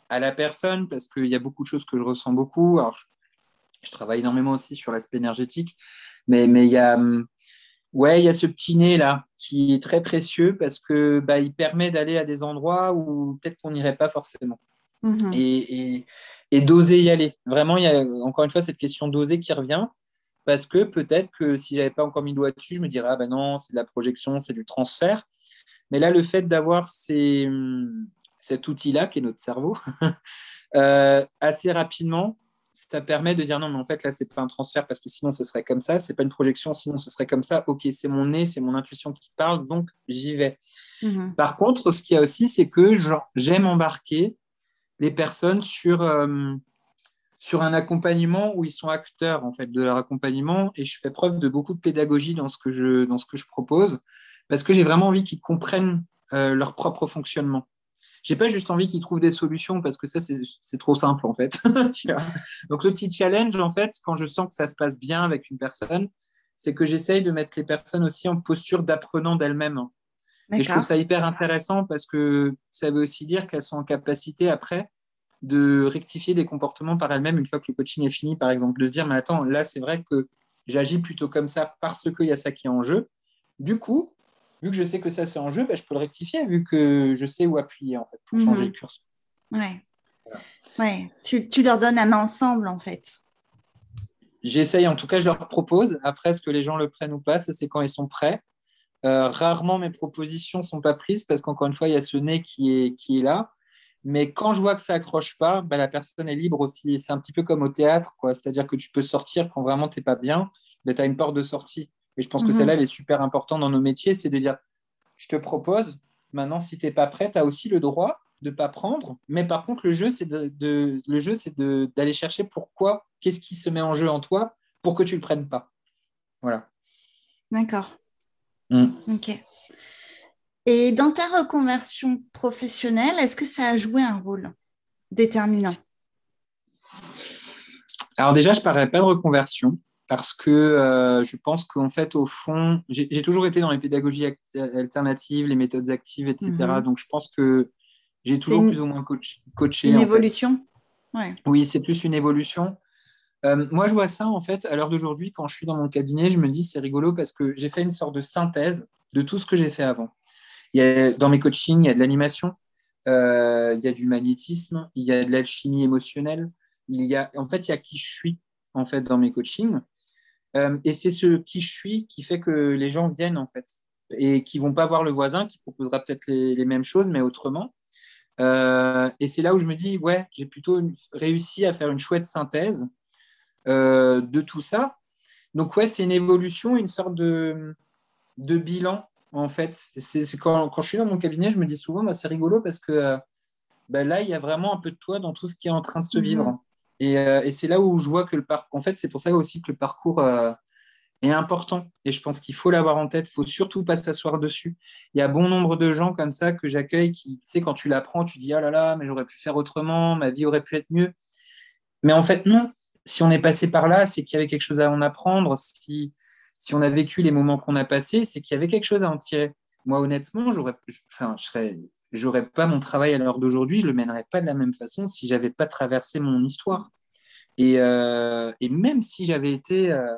à la personne, parce qu'il y a beaucoup de choses que je ressens beaucoup. Alors, je, travaille énormément aussi sur l'aspect énergétique, mais, mais il y a Ouais, il y a ce petit nez là qui est très précieux parce que bah, il permet d'aller à des endroits où peut-être qu'on n'irait pas forcément. Mhm. Et, et, d'oser y aller. Vraiment, il y a encore une fois cette question d'oser qui revient parce que peut-être que si j'avais pas encore mis le doigt dessus, je me dirais ah ben non, c'est de la projection, c'est du transfert. Mais là, le fait d'avoir cet outil-là qui est notre cerveau, euh, assez rapidement, ça permet de dire non, mais en fait, là, c'est pas un transfert parce que sinon, ce serait comme ça. C'est pas une projection, sinon, ce serait comme ça. Ok, c'est mon nez, c'est mon intuition qui parle, donc j'y vais. Mhm. Par contre, ce qu'il y a aussi, c'est que j'aime embarquer les personnes sur, euh, sur un accompagnement où ils sont acteurs en fait de leur accompagnement et je fais preuve de beaucoup de pédagogie dans ce que je, dans ce que je propose parce que j'ai vraiment envie qu'ils comprennent euh, leur propre fonctionnement j'ai pas juste envie qu'ils trouvent des solutions parce que ça, c'est trop simple en fait. Donc, le petit challenge, en fait, quand je sens que ça se passe bien avec une personne, c'est que j'essaye de mettre les personnes aussi en posture d'apprenant d'elles-mêmes. Et je trouve ça hyper intéressant parce que ça veut aussi dire qu'elles sont en capacité après de rectifier des comportements par elles-mêmes une fois que le coaching est fini, par exemple, de se dire, mais attends, là, c'est vrai que j'agis plutôt comme ça parce qu'il y a ça qui est en jeu. Du coup, vu que je sais que ça c'est en jeu, ben, je peux le rectifier vu que je sais où appuyer en fait pour changer mhm. le curseur. Ouais. Ouais. Tu, tu, leur donnes un ensemble en fait. J'essaye, en tout cas, je leur propose. Après, est-ce que les gens le prennent ou pas Ça, c'est quand ils sont prêts. Euh, rarement mes propositions ne sont pas prises parce qu'encore une fois, il y a ce nez qui est, qui est là. Mais quand je vois que ça accroche pas, ben, la personne est libre aussi. C'est un petit peu comme au théâtre, quoi. C'est-à-dire que tu peux sortir quand vraiment tu n'es pas bien, mais tu as une porte de sortie. Et je pense que mhm. celle-là, elle est super importante dans nos métiers, c'est de dire, je te propose, maintenant, si tu n'es pas prêt, tu as aussi le droit de ne pas prendre. Mais par contre, le jeu, c'est de, le jeu, c'est d'aller chercher pourquoi, qu'est-ce qui se met en jeu en toi pour que tu ne le prennes pas. Voilà. D'accord. Mm. Ok. Et dans ta reconversion professionnelle, est-ce que ça a joué un rôle déterminant? Alors déjà, je ne parlerai pas de reconversion parce que euh, je pense qu'en fait, au fond, j'ai toujours été dans les pédagogies alternatives, les méthodes actives, etc. Mhm. Donc, je pense que j'ai toujours plus ou moins coach, coaché. Une évolution? Oui, c'est plus une évolution. Euh, moi, je vois ça, en fait, à l'heure d'aujourd'hui, quand je suis dans mon cabinet, je me dis, c'est rigolo parce que j'ai fait une sorte de synthèse de tout ce que j'ai fait avant. Il y a, dans mes coachings, il y a de l'animation, euh, il y a du magnétisme, il y a de l'alchimie émotionnelle, il y a, en fait, il y a qui je suis en fait dans mes coachings. Euh, et c'est ce qui je suis qui fait que les gens viennent en fait et qui vont pas voir le voisin qui proposera peut-être les, mêmes choses mais autrement. Euh, et c'est là où je me dis ouais j'ai plutôt réussi à faire une chouette synthèse euh, de tout ça. Donc ouais c'est une évolution, une sorte de, de bilan en fait. C'est quand, quand, je suis dans mon cabinet je me dis souvent bah, c'est rigolo parce que bah, là il y a vraiment un peu de toi dans tout ce qui est en train de se vivre. Euh, et, c'est là où je vois que le parcours, en fait, c'est pour ça aussi que le parcours euh, est important. Et je pense qu'il faut l'avoir en tête. Il faut surtout pas s'asseoir dessus. Il y a bon nombre de gens comme ça que j'accueille qui, tu sais, quand tu l'apprends, tu dis, ah là là, mais j'aurais pu faire autrement, ma vie aurait pu être mieux. Mais en fait, non. Si on est passé par là, c'est qu'il y avait quelque chose à en apprendre. Si, si on a vécu les moments qu'on a passés, c'est qu'il y avait quelque chose à en tirer. Moi, honnêtement, j'aurais, enfin, je serais, j'aurais pas mon travail à l'heure d'aujourd'hui, je le mènerais pas de la même façon si j'avais pas traversé mon histoire. Et, euh, et même si j'avais été, euh,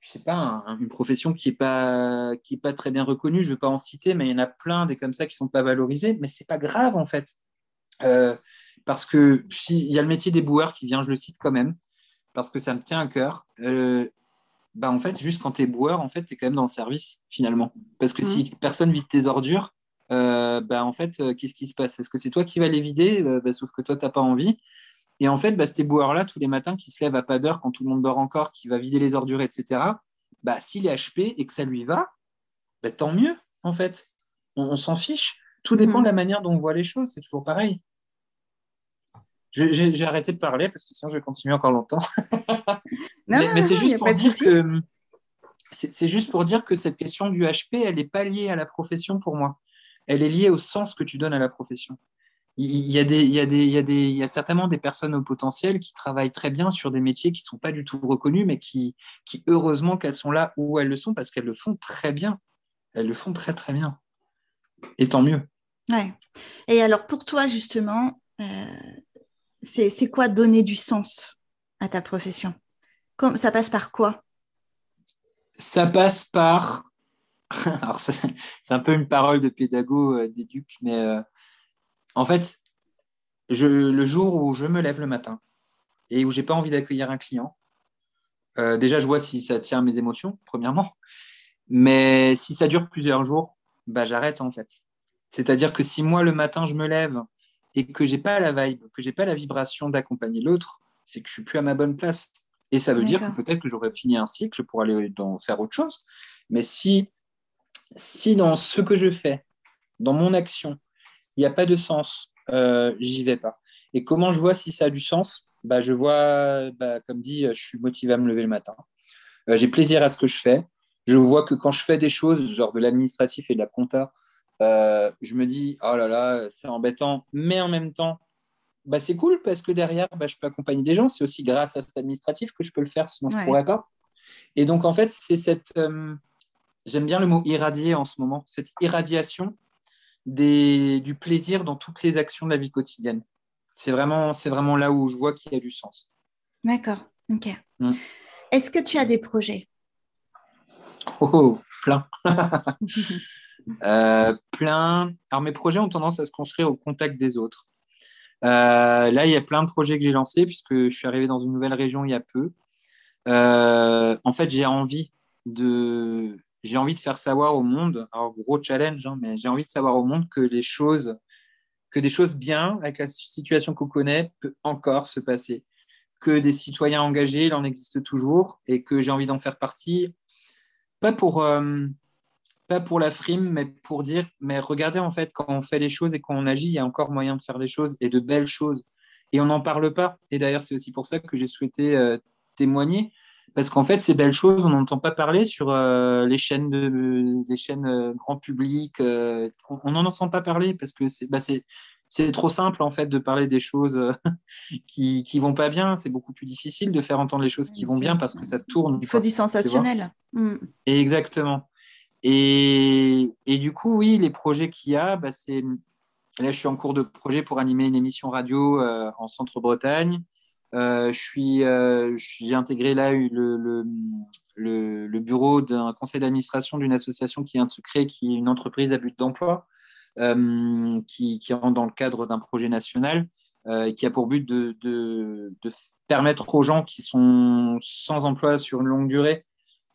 je sais pas, une profession qui est pas qui est pas très bien reconnue, je veux pas en citer, mais il y en a plein des comme ça qui sont pas valorisés, mais c'est pas grave en fait, euh, parce que s'il y a le métier des boueurs qui vient, je le cite quand même, parce que ça me tient à cœur. Euh, bah en fait, juste quand tu es boueur, en fait, tu es quand même dans le service finalement, parce que si personne vide tes ordures, bah en fait, euh, qu'est-ce qui se passe? Est-ce que c'est toi qui vas les vider? Euh, bah, Sauf que toi, tu n'as pas envie. Et en fait, bah, ces boueurs-là, tous les matins, qui se lèvent à pas d'heure quand tout le monde dort encore, qui va vider les ordures, etc., bah, s'il est HP et que ça lui va, bah, tant mieux, en fait. On, s'en fiche. Tout dépend Mhm. de la manière dont on voit les choses. C'est toujours pareil. J'ai arrêté de parler parce que sinon je vais continuer encore longtemps. Non, mais mais c'est juste pour dire que c'est juste pour dire que cette question du HP, elle n'est pas liée à la profession pour moi. Elle est liée au sens que tu donnes à la profession. Il y a, des, il y a, des, il y a, des, il y a certainement des personnes au potentiel qui travaillent très bien sur des métiers qui ne sont pas du tout reconnus, mais qui, qui heureusement qu'elles sont là où elles le sont parce qu'elles le font très bien. Elles le font très très bien. Et tant mieux. Ouais. Et alors pour toi justement, euh, c'est c'est quoi donner du sens à ta profession? Comme, Ça passe par quoi? Ça passe par. Alors, c'est un peu une parole de pédago euh, d'éduc, mais euh, en fait, je, le jour où je me lève le matin et où j'ai pas envie d'accueillir un client, euh, déjà, je vois si ça tient mes émotions, premièrement. Mais si ça dure plusieurs jours, bah, j'arrête en fait. C'est-à-dire que si moi, le matin, je me lève et que j'ai pas la vibe, que j'ai pas la vibration d'accompagner l'autre, c'est que je suis plus à ma bonne place. Et ça veut dire que peut-être que j'aurais fini un cycle pour aller dans, faire autre chose. Mais si, si dans ce que je fais, dans mon action, il n'y a pas de sens, euh, j'y vais pas. Et comment je vois si ça a du sens? Bah, Je vois, bah, comme dit, je suis motivé à me lever le matin. Euh, j'ai plaisir à ce que je fais. Je vois que quand je fais des choses, genre de l'administratif et de la compta, euh, je me dis, oh là là, c'est embêtant. Mais en même temps, bah, c'est cool parce que derrière, bah, je peux accompagner des gens. C'est aussi grâce à cet administratif que je peux le faire, sinon je ne pourrais pas. Et donc, en fait, c'est cette. euh, J'aime bien le mot irradier en ce moment, cette irradiation des, du plaisir dans toutes les actions de la vie quotidienne. C'est vraiment, c'est vraiment là où je vois qu'il y a du sens. D'accord, ok. Mm. Est-ce que tu as des projets? Oh, oh, plein. Euh, plein. Alors, mes projets ont tendance à se construire au contact des autres. Euh, là, il y a plein de projets que j'ai lancés puisque je suis arrivé dans une nouvelle région il y a peu. Euh, en fait, j'ai envie de, j'ai envie de faire savoir au monde, alors gros challenge, hein, mais j'ai envie de savoir au monde que les choses, que des choses bien avec la situation qu'on connaît peut encore se passer, que des citoyens engagés, il en existe toujours, et que j'ai envie d'en faire partie, pas pour, euh, pas pour la frime, mais pour dire, mais regardez en fait, quand on fait les choses et quand on agit, il y a encore moyen de faire des choses et de belles choses, et on n'en parle pas. Et d'ailleurs, c'est aussi pour ça que j'ai souhaité euh, témoigner. Parce qu'en fait, ces belles choses, on n'entend pas parler sur euh, les chaînes, de, les chaînes euh, grand public. euh, on n'en entend pas parler parce que c'est bah, c'est- trop simple en fait de parler des choses qui qui vont pas bien. C'est beaucoup plus difficile de faire entendre les choses qui vont bien parce que ça tourne. Il faut quoi. du sensationnel. Mm. Exactement. Et, et du coup, oui, les projets qu'il y a, bah, c'est là, je suis en cours de projet pour animer une émission radio euh, en Centre-Bretagne. Euh, euh, j'ai intégré là le, bureau d'un conseil d'administration d'une association qui vient de se créer, qui est une entreprise à but d'emploi, euh, qui, rentre dans le cadre d'un projet national euh, qui a pour but de permettre aux gens qui sont sans emploi sur une longue durée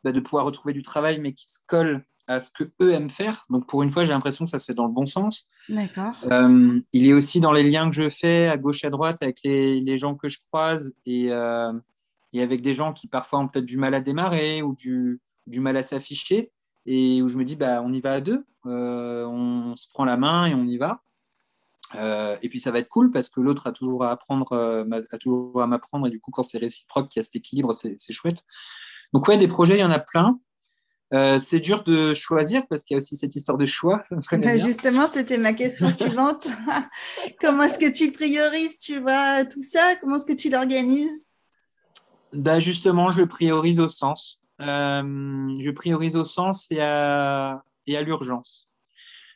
bah, de pouvoir retrouver du travail, mais qui se collent à ce que eux aiment faire. Donc pour une fois, j'ai l'impression que ça se fait dans le bon sens. D'accord. Euh, il est aussi dans les liens que je fais à gauche à droite avec les, les gens que je croise et, euh, et avec des gens qui parfois ont peut-être du mal à démarrer ou du, du mal à s'afficher et où je me dis bah on y va à deux, Euh, on se prend la main et on y va. Et puis ça va être cool parce que l'autre a toujours à apprendre, a toujours à m'apprendre et du coup quand c'est réciproque, qu'il y a cet équilibre, c'est c'est chouette. Donc ouais, des projets, il y en a plein. Euh, c'est dur de choisir parce qu'il y a aussi cette histoire de choix. Ça me connaît Ben, justement, c'était ma question suivante. Comment est-ce que tu priorises, tu vois, tout ça? Comment est-ce que tu l'organises? Bah justement, je le priorise au sens. Euh, je priorise au sens et à, et à l'urgence.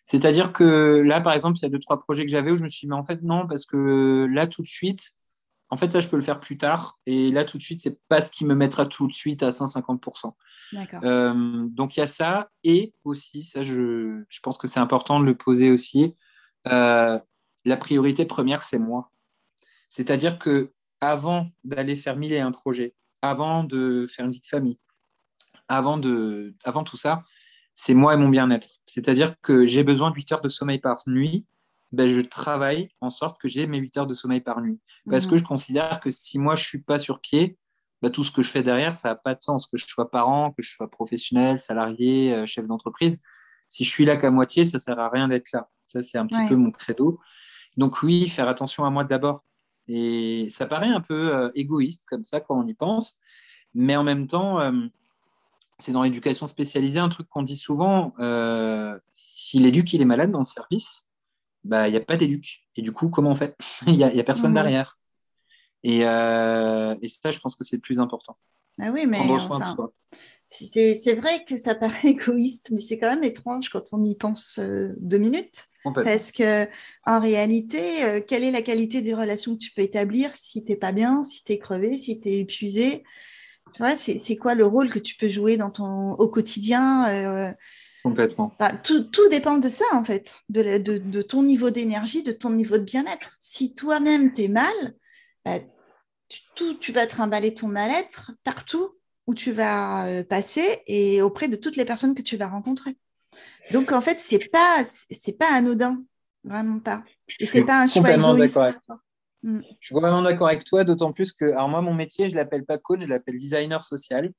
C'est-à-dire que là, par exemple, il y a deux, trois projets que j'avais où je me suis dit, mais en fait, non, parce que là, tout de suite, en fait, ça, je peux le faire plus tard. Et là, tout de suite, c'est pas ce qui me mettra tout de suite à 150%. D'accord. Euh, donc, il y a ça. Et aussi, ça, je, je pense que c'est important de le poser aussi. euh, la priorité première, c'est moi. C'est-à-dire que avant d'aller faire mille et un projets, avant de faire une vie de famille, avant, de, avant tout ça, c'est moi et mon bien-être. C'est-à-dire que j'ai besoin de 8 heures de sommeil par nuit. Ben, je travaille en sorte que j'ai mes 8 heures de sommeil par nuit. Parce Mhm. que je considère que si moi, je suis pas sur pied, ben, tout ce que je fais derrière, ça n'a pas de sens. Que je sois parent, que je sois professionnel, salarié, euh, chef d'entreprise. Si je suis là qu'à moitié, ça sert à rien d'être là. Ça, c'est un petit Ouais. peu mon credo. Donc oui, faire attention à moi d'abord. Et ça paraît un peu euh, égoïste comme ça quand on y pense. Mais en même temps, euh, c'est dans l'éducation spécialisée un truc qu'on dit souvent. euh, si l'éduc il est malade dans le service, bah il n'y a pas d'éduc. Et du coup, comment on fait? Il n'y a, personne derrière. Et, euh, et ça, je pense que c'est le plus important. Ah oui, mais enfin, c'est vrai que ça paraît égoïste, mais c'est quand même étrange quand on y pense euh, deux minutes. Parce que en réalité, euh, quelle est la qualité des relations que tu peux établir si t'es pas bien, si t'es crevé, si épuisé? Tu vois, c'est c'est quoi le rôle que tu peux jouer dans ton au quotidien euh, Complètement. Enfin, tout, tout dépend de ça, en fait, de, la- de- de ton niveau d'énergie, de ton niveau de bien-être. Si toi-même, tu es mal, bah, tu, tout- tu vas trimballer ton mal-être partout où tu vas euh, passer et auprès de toutes les personnes que tu vas rencontrer. Donc, en fait, c'est pas, c'est pas anodin, vraiment pas. Et c'est pas un choix égoïste. Mm. Je suis vraiment d'accord avec toi, d'autant plus que, alors moi, mon métier, je l'appelle pas coach, je l'appelle designer social.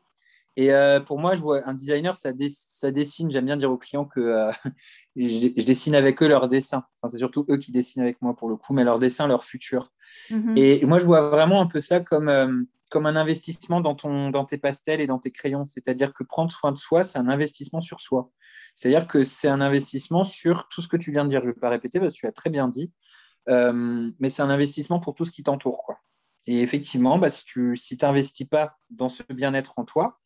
Et euh, pour moi, je vois un designer, ça, dess- ça dessine. J'aime bien dire aux clients que euh, je, je dessine avec eux leur dessin. Enfin, c'est surtout eux qui dessinent avec moi pour le coup, mais leur dessin, leur futur. Mhm. Et moi, je vois vraiment un peu ça comme, euh, comme un investissement dans, ton, dans tes pastels et dans tes crayons. C'est-à-dire que prendre soin de soi, c'est un investissement sur soi. C'est-à-dire que c'est un investissement sur tout ce que tu viens de dire. Je ne vais pas répéter parce que tu as très bien dit. Mais c'est un investissement pour tout ce qui t'entoure. Et effectivement, bah, si tu si t'investis pas dans ce bien-être en toi,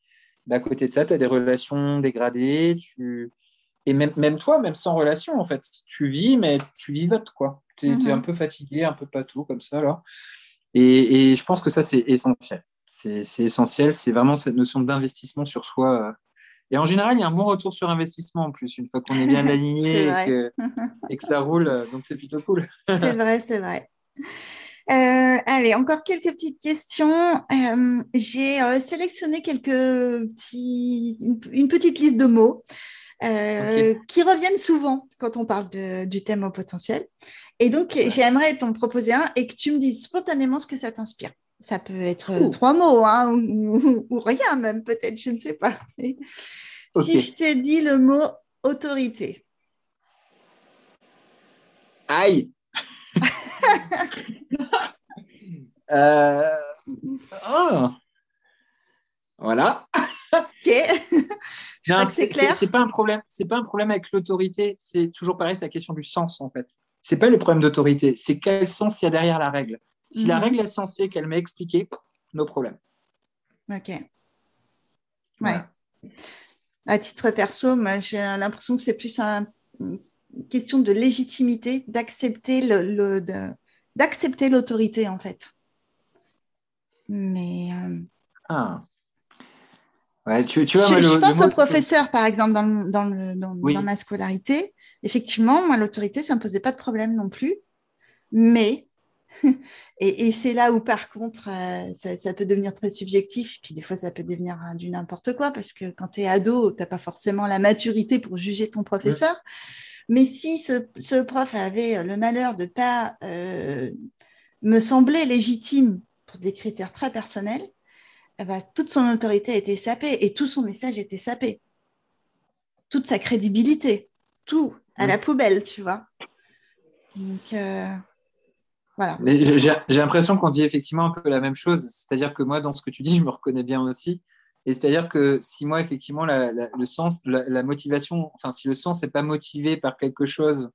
bah, à côté de ça, tu as des relations dégradées. Tu... Et même, même toi, même sans relation, en fait, tu vis, mais tu vivotes. quoi. Tu es, Mhm. un peu fatigué, un peu patou, comme ça. Là. Et, et je pense que ça, c'est essentiel. C'est essentiel. C'est vraiment cette notion d'investissement sur soi. euh. Et en général, il y a un bon retour sur investissement en plus, une fois qu'on est bien aligné et vrai. que, et que ça roule. euh, Donc, c'est plutôt cool. C'est vrai, c'est vrai. Euh, allez, encore quelques petites questions. Euh, J'ai euh, sélectionné quelques petits, une, une petite liste de mots qui reviennent souvent quand on parle de- du thème au potentiel. Et donc, j'aimerais t'en proposer un et que tu me dises spontanément ce que ça t'inspire. Ça peut être Ouh. trois mots hein, ou, ou- ou rien même, peut-être, je ne sais pas. Si je te dis le mot autorité, Aïe Euh, ah. Voilà. ok, que c'est clair. C'est pas un problème. C'est pas un problème avec l'autorité. C'est toujours pareil. C'est la question du sens en fait. C'est pas le problème d'autorité. C'est quel sens il y a derrière la règle. Si la Mhm. règle est censée qu'elle m'ait expliqué, nos problèmes. ok. Ouais. À titre perso, j'ai l'impression que c'est plus un- une question de légitimité, d'accepter le, le- de- d'accepter l'autorité en fait. Mais euh, Ah. Ouais, tu, tu vois, je, le- je pense aux professeurs, par exemple, dans, le- dans, le- dans- Oui. dans ma scolarité. Effectivement, moi, l'autorité, ça ne me posait pas de problème non plus. Mais, et, et c'est là où, par contre, euh, ça, ça peut devenir très subjectif. Puis des fois, ça peut devenir euh, du n'importe quoi, parce que quand tu es ado, tu n'as pas forcément la maturité pour juger ton professeur. Mais si ce, ce prof avait le malheur de ne pas euh, me sembler légitime pour des critères très personnels, eh ben, toute son autorité était sapée et tout son message était sapé. Toute sa crédibilité, tout à la poubelle, tu vois. Donc, euh, J'ai l'impression qu'on dit effectivement un peu la même chose. C'est-à-dire que moi, dans ce que tu dis, je me reconnais bien aussi. Et c'est-à-dire que si moi, effectivement, le sens, la, motivation, enfin, si le sens n'est pas motivé par quelque chose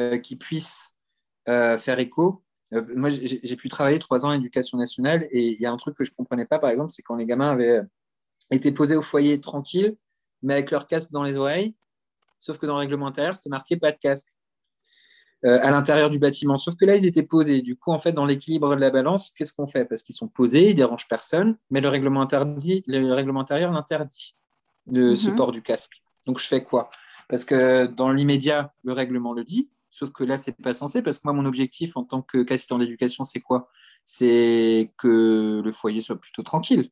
euh, qui puisse euh, faire écho, euh, moi, j'ai pu travailler trois ans en éducation nationale et il y a un truc que je comprenais pas, par exemple, c'est quand les gamins avaient été posés au foyer tranquille, mais avec leur casque dans les oreilles, sauf que dans le règlement c'était marqué pas de casque. Euh, à l'intérieur du bâtiment. Sauf que là, ils étaient posés. Du coup, en fait, dans l'équilibre de la balance, qu'est-ce qu'on fait? Parce qu'ils sont posés, ils dérangent personne, mais le règlement, interdit, le règlement intérieur l'interdit, de ce Mhm. port du casque. Donc, je fais quoi? Parce que dans l'immédiat, le règlement le dit, sauf que là, c'est pas censé, parce que moi, mon objectif en tant que qu'assistant d'éducation, c'est quoi? C'est que le foyer soit plutôt tranquille.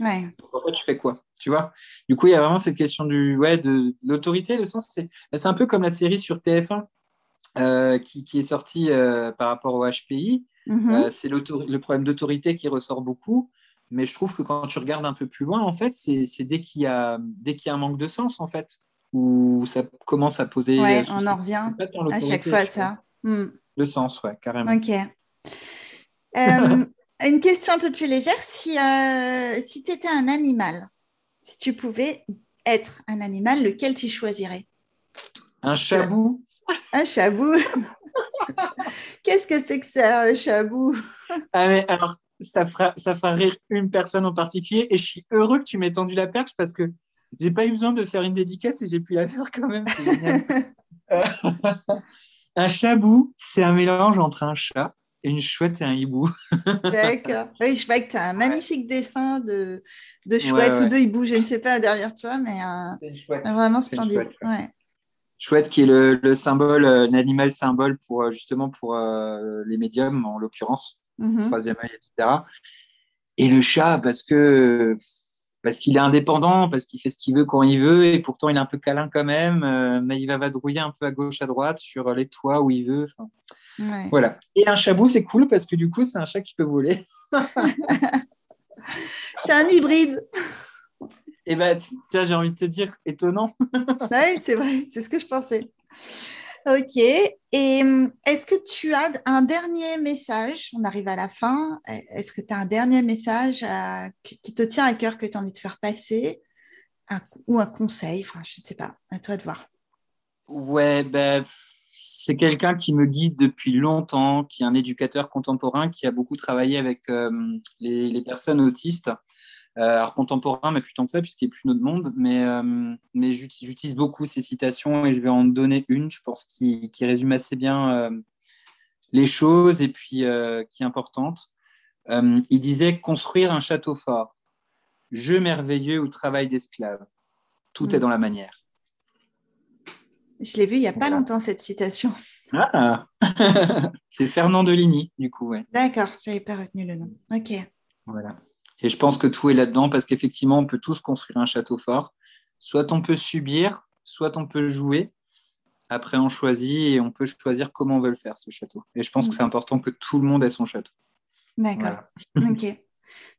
Ouais. Donc, en fait, tu fais quoi? Tu vois? Du coup, il y a vraiment cette question du, ouais, de, de l'autorité. Le sens, c'est c'est un peu comme la série sur TF1 euh, qui, qui est sortie euh, par rapport au HPI. Mhm. Euh, c'est le problème d'autorité qui ressort beaucoup. Mais je trouve que quand tu regardes un peu plus loin, en fait, c'est dès qu'il y, a- dès qu'il y a un manque de sens, en fait, où ça commence à poser. ouais, on en revient à chaque fois à ça. Hmm. Le sens, ouais, carrément. Ok. Une question un peu plus légère. Si, si tu étais un animal, si tu pouvais être un animal, lequel tu choisirais? Un chabou, Un chabou Qu'est-ce que c'est que ça, un chabou? Ah mais alors, ça fera, ça fera rire une personne en particulier et je suis heureux que tu m'aies tendu la perche parce que j'ai pas eu besoin de faire une dédicace et j'ai pu la faire quand même. Euh, un chabou, c'est un mélange entre un chat et une chouette et un hibou. D'accord. Oui, je vois que tu as un magnifique dessin de, de chouette ouais. ou de hibou, je ne sais pas, derrière toi, mais un- C'est une chouette. un vraiment une splendide. chouette. Ouais. Chouette qui est le, le symbole, euh, l'animal symbole pour euh, justement pour euh, les médiums en l'occurrence, Mhm. troisième œil, etc. Et le chat parce que parce qu'il est indépendant, parce qu'il fait ce qu'il veut quand il veut, et pourtant il est un peu câlin quand même, euh, mais il va vadrouiller un peu à gauche, à droite, sur les toits où il veut. Ouais. voilà. Et un chabou, c'est cool parce que du coup, c'est un chat qui peut voler. C'est un hybride. Et ben, tiens, j'ai envie de te dire, étonnant. Oui, c'est vrai, c'est ce que je pensais. Ok. Et hum, est-ce que tu as un dernier message? On arrive à la fin. Est-ce que tu as un dernier message à- qui qui te tient à cœur, que tu as envie de faire passer? Un- ou un conseil? Enfin, je ne sais pas. À toi de voir. Ouais, ben, c'est quelqu'un qui me guide depuis longtemps, qui est un éducateur contemporain, qui a beaucoup travaillé avec euh, les, les personnes autistes. Euh, alors contemporain, mais plus tant que ça, puisqu'il n'est plus notre monde. Mais, euh, mais j'utilise beaucoup ces citations et je vais en donner une, je pense, qui, qui résume assez bien euh, les choses et puis qui est importante. Il disait construire un château fort, jeu merveilleux ou travail d'esclave. Tout est Mm. dans la manière. Je l'ai vu il n'y a pas longtemps, cette citation. Ah C'est Fernand Deligny, du coup, ouais. D'accord, je n'avais pas retenu le nom. Ok. Voilà. Et je pense que tout est là-dedans parce qu'effectivement, on peut tous construire un château fort. Soit on peut subir, soit on peut jouer. Après, on choisit et on peut choisir comment on veut le faire, ce château. Et je pense Mm. que c'est important que tout le monde ait son château. D'accord. Voilà. Ok.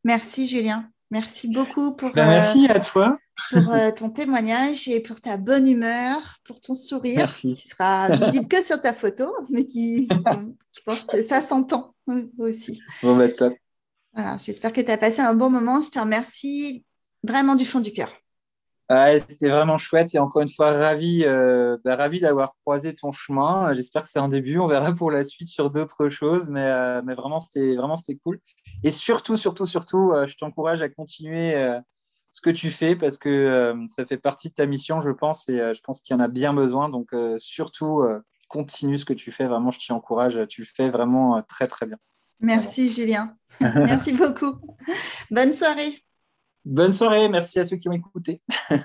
Merci, Julien. Merci beaucoup pour, Ben, euh, merci à toi. pour euh, ton témoignage et pour ta bonne humeur, pour ton sourire Merci. qui sera visible que sur ta photo, mais qui, je pense que ça s'entend aussi. Bon, bah, top. J'espère que tu as passé un bon moment. Je te remercie vraiment du fond du cœur. C'était vraiment chouette et encore une fois, ravi, euh, bah, ravi d'avoir croisé ton chemin. J'espère que c'est un début. On verra pour la suite sur d'autres choses, mais, euh, mais vraiment, c'était vraiment c'était cool. Et surtout, surtout, surtout, euh, je t'encourage à continuer ce que tu fais parce que ça fait partie de ta mission, je pense, et je pense qu'il y en a bien besoin. Donc, surtout, continue ce que tu fais. Vraiment, je t'y encourage. Tu le fais vraiment très, très bien. Merci, Julien. Merci beaucoup. Bonne soirée. Bonne soirée. Merci à ceux qui ont écouté.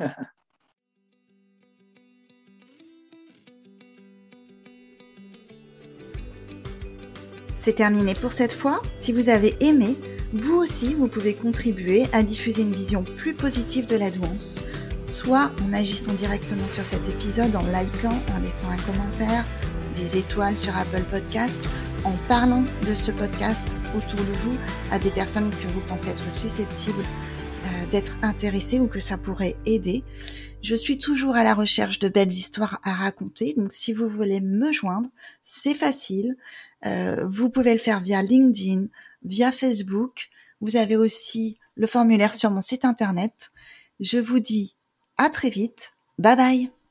C'est terminé pour cette fois. Si vous avez aimé, vous aussi, vous pouvez contribuer à diffuser une vision plus positive de la douance, soit en agissant directement sur cet épisode, en likant, en laissant un commentaire, des étoiles sur Apple Podcast, en parlant de ce podcast autour de vous à des personnes que vous pensez être susceptibles euh, d'être intéressées ou que ça pourrait aider. Je suis toujours à la recherche de belles histoires à raconter, donc si vous voulez me joindre, c'est facile. Euh, vous pouvez le faire via LinkedIn, via Facebook. Vous avez aussi le formulaire sur mon site internet. Je vous dis à très vite. Bye bye.